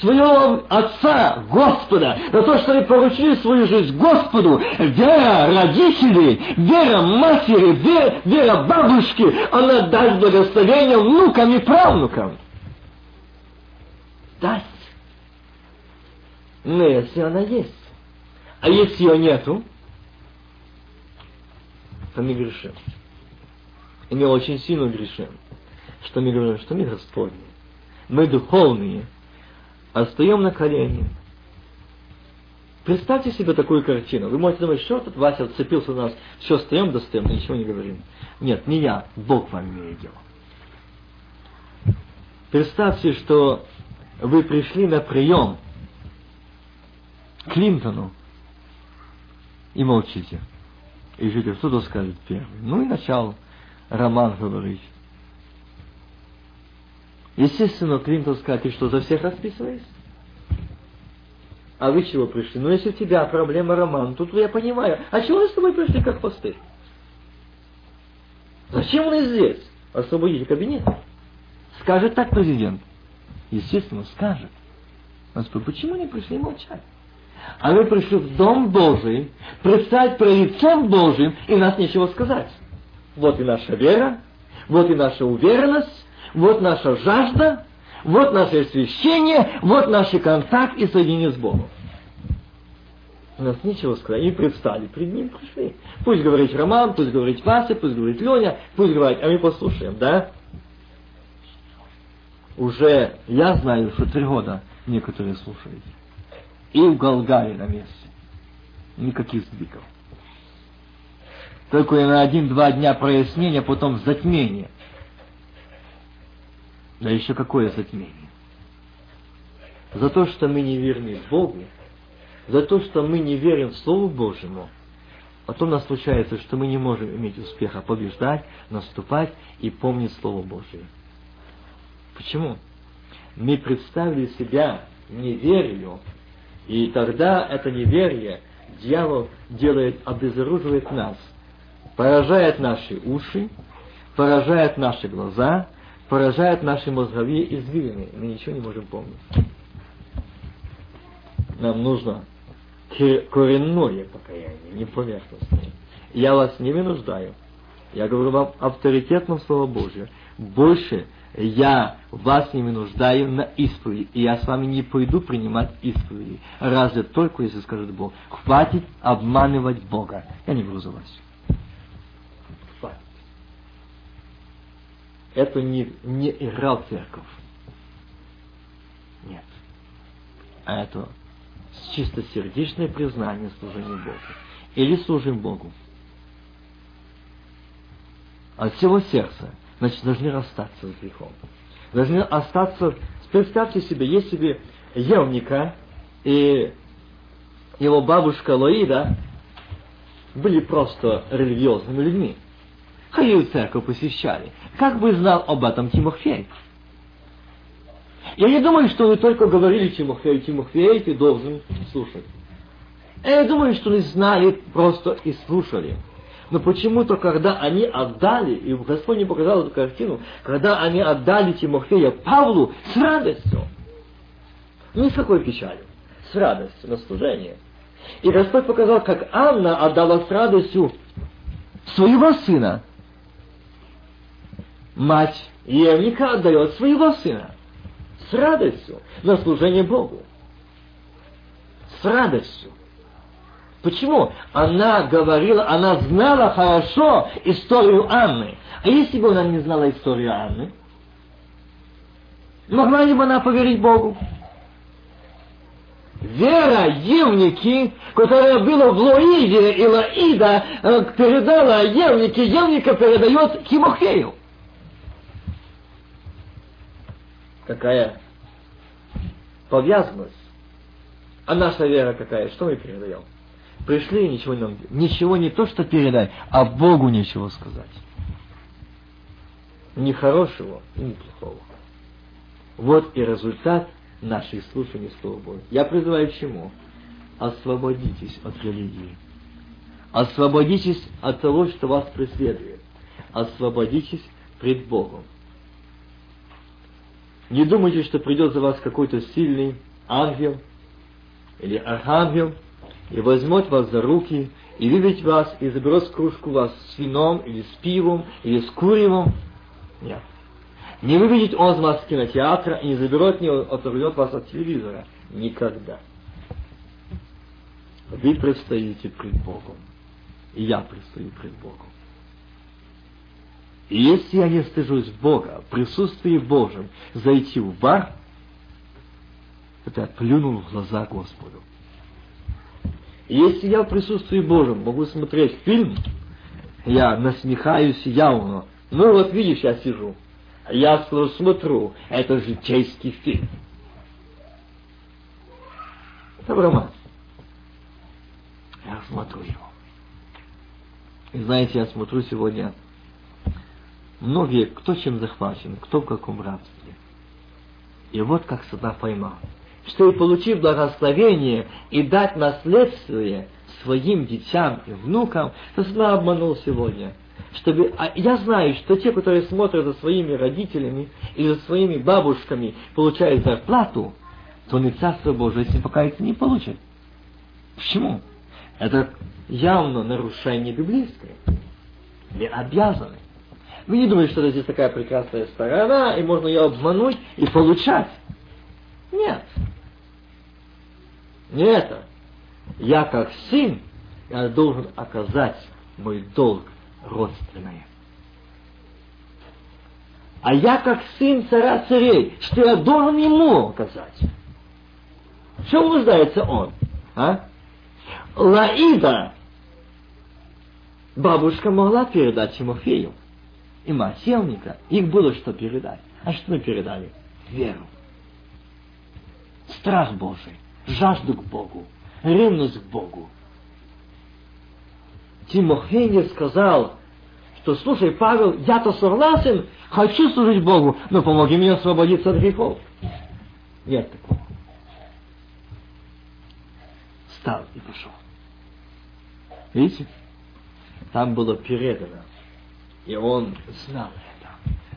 своего Отца, Господа, за то, что они поручили свою жизнь Господу, вера родителей, вера матери, вера, вера бабушки, она даст благословение внукам и правнукам. Даст. Но если она есть. А если ее нету, то мы грешим. И мы очень сильно грешим, что мы говорим, что мы Господни мы духовные, а встаем на колени. Представьте себе такую картину. Вы можете думать, что тут Вася вцепился на нас, все, стоим, достаем, ничего не говорим. Нет, не я, Бог вам имеет дело. Представьте, что вы пришли на прием Клинтону и молчите. И ждете, кто-то скажет первый. Ну и начал роман говорить. Естественно, Клинтон скажет, ты что, за всех расписываешь? А вы чего пришли? Ну, если у тебя проблема роман, тут я понимаю. А чего вы с тобой пришли, как посты? Зачем вы здесь? Освободите кабинет. Скажет так президент. Естественно, скажет. Господи, почему не пришли молчать? А вы пришли в Дом Божий, предстать перед лицом Божьим, и нас нечего сказать. Вот и наша вера, вот и наша уверенность, вот наша жажда, вот наше освящение, вот наш контакт и соединение с Богом. У нас нечего сказать. И предстали, перед ним пришли. Пусть говорит Роман, пусть говорит Вася, пусть говорит Леня, пусть говорит, а мы послушаем, да? Уже я знаю, что три года некоторые слушают. И в Голгаре на месте. Никаких сдвигов. Только на один-два дня прояснения, потом затмение. Да еще какое затмение? За то, что мы не верны Богу, за то, что мы не верим Слову Божьему, потом нас случается, что мы не можем иметь успеха побеждать, наступать и помнить Слово Божие. Почему? Мы представили себя неверию, и тогда это неверие дьявол делает, обезоруживает нас, поражает наши уши, поражает наши глаза, поражает наши мозговые извилины. Мы ничего не можем помнить. Нам нужно коренное покаяние, не поверхностное. Я вас не вынуждаю. Я говорю вам авторитетно Слово Божье. Больше я вас не вынуждаю на исповеди, и я с вами не пойду принимать исповеди. Разве только, если скажет Бог, хватит обманывать Бога. Я не за вас. Это не, не играл церковь. Нет. А это чистосердечное признание служения Богу. Или служим Богу. От всего сердца. Значит, должны расстаться с грехом. Должны остаться... Представьте себе, есть себе Евника и его бабушка Лоида были просто религиозными людьми ходили в церковь, посещали. Как бы знал об этом Тимофей? Я не думаю, что вы только говорили Тимофею, Тимофей, ты должен слушать. Я думаю, что они знали просто и слушали. Но почему-то, когда они отдали, и Господь не показал эту картину, когда они отдали Тимофея Павлу с радостью, не с какой печалью, с радостью на служение. И Господь показал, как Анна отдала с радостью своего сына, мать Евника отдает своего сына с радостью на служение Богу. С радостью. Почему? Она говорила, она знала хорошо историю Анны. А если бы она не знала историю Анны, могла ли бы она поверить Богу? Вера Евники, которая была в Лоиде, и Лаида э, передала Евнике, Евника передает Тимофею. Какая повязанность. А наша вера какая? Что мы передаем? Пришли и ничего не Ничего не то, что передать, а Богу ничего сказать. Ни хорошего, ни плохого. Вот и результат нашей слушания Слова Бога. Я призываю к чему? Освободитесь от религии. Освободитесь от того, что вас преследует. Освободитесь пред Богом. Не думайте, что придет за вас какой-то сильный ангел или архангел и возьмет вас за руки и выведет вас и заберет кружку вас с вином или с пивом или с куревом. Нет. Не выведет он вас с кинотеатра и не заберет, не оторвет вас от телевизора. Никогда. Вы предстоите пред Богом. И я предстою пред Богом. И если я не стыжусь Бога, в присутствии Божьем, зайти в бар, это я плюнул в глаза Господу. Если я в присутствии Божьем могу смотреть фильм, я насмехаюсь явно. Ну вот видишь, я сижу. Я смотрю, это житейский фильм. Это роман. Я смотрю его. И знаете, я смотрю сегодня, многие, кто чем захвачен, кто в каком рабстве. И вот как сатана поймал. Что и получив благословение и дать наследствие своим детям и внукам, сатана обманул сегодня. Чтобы, а я знаю, что те, которые смотрят за своими родителями или за своими бабушками, получают зарплату, то они Царство Божие, если покаяться, не получат. Почему? Это явно нарушение библейское. Мы обязаны. Вы не думаете, что это здесь такая прекрасная сторона, и можно ее обмануть и получать? Нет. Не это. Я как сын, я должен оказать мой долг родственное. А я как сын царя царей, что я должен ему оказать? В чем нуждается он? А? Лаида бабушка могла передать Тимофею и мать Селника. Их было что передать. А что мы передали? Веру. Страх Божий, жажду к Богу, ревность к Богу. Тимофей не сказал, что, слушай, Павел, я-то согласен, хочу служить Богу, но помоги мне освободиться от грехов. Нет такого. Встал и пошел. Видите? Там было передано. И он знал это.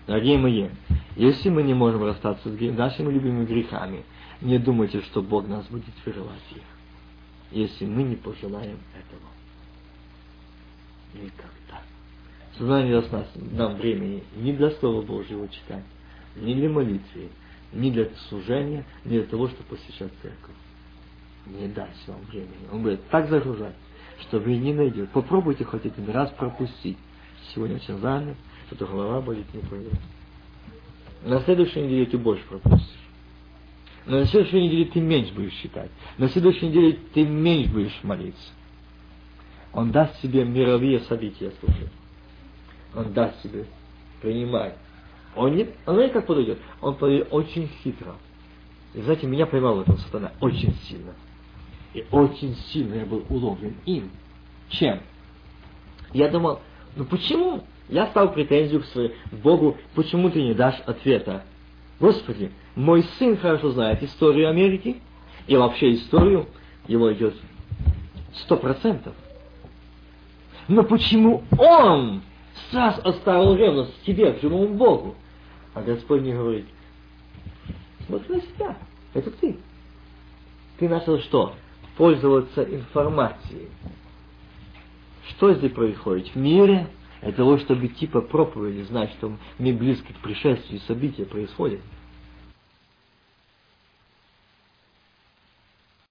Дорогие мои, если мы не можем расстаться с нашими любимыми грехами, не думайте, что Бог нас будет прерывать их, если мы не пожелаем этого. Никогда. Сознание даст нас, нам времени ни для Слова Божьего читать, ни для молитвы, ни для служения, ни для того, чтобы посещать церковь. Не даст вам времени. Он будет так загружать, что вы не найдете. Попробуйте хоть один раз пропустить. Сегодня очень занят, что-то голова болит, не пойдет. На следующей неделе ты больше пропустишь. На следующей неделе ты меньше будешь читать. На следующей неделе ты меньше будешь молиться. Он даст себе мировые события, слушай. Он даст себе. Принимай. Он не, он не как подойдет. Он подойдет очень хитро. И знаете, меня поймал в этом сатана очень сильно. И очень сильно я был уловлен им. Чем? Я думал, ну почему? Я стал претензию к своему Богу, почему ты не дашь ответа? Господи, мой сын хорошо знает историю Америки, и вообще историю его идет сто процентов. Но почему он сразу оставил ревность тебе, к живому Богу? А Господь мне говорит, смотри на себя, это ты. Ты начал что? пользоваться информацией. Что здесь происходит? В мире для того, чтобы типа проповеди знать, что мы близко к пришествию события происходят –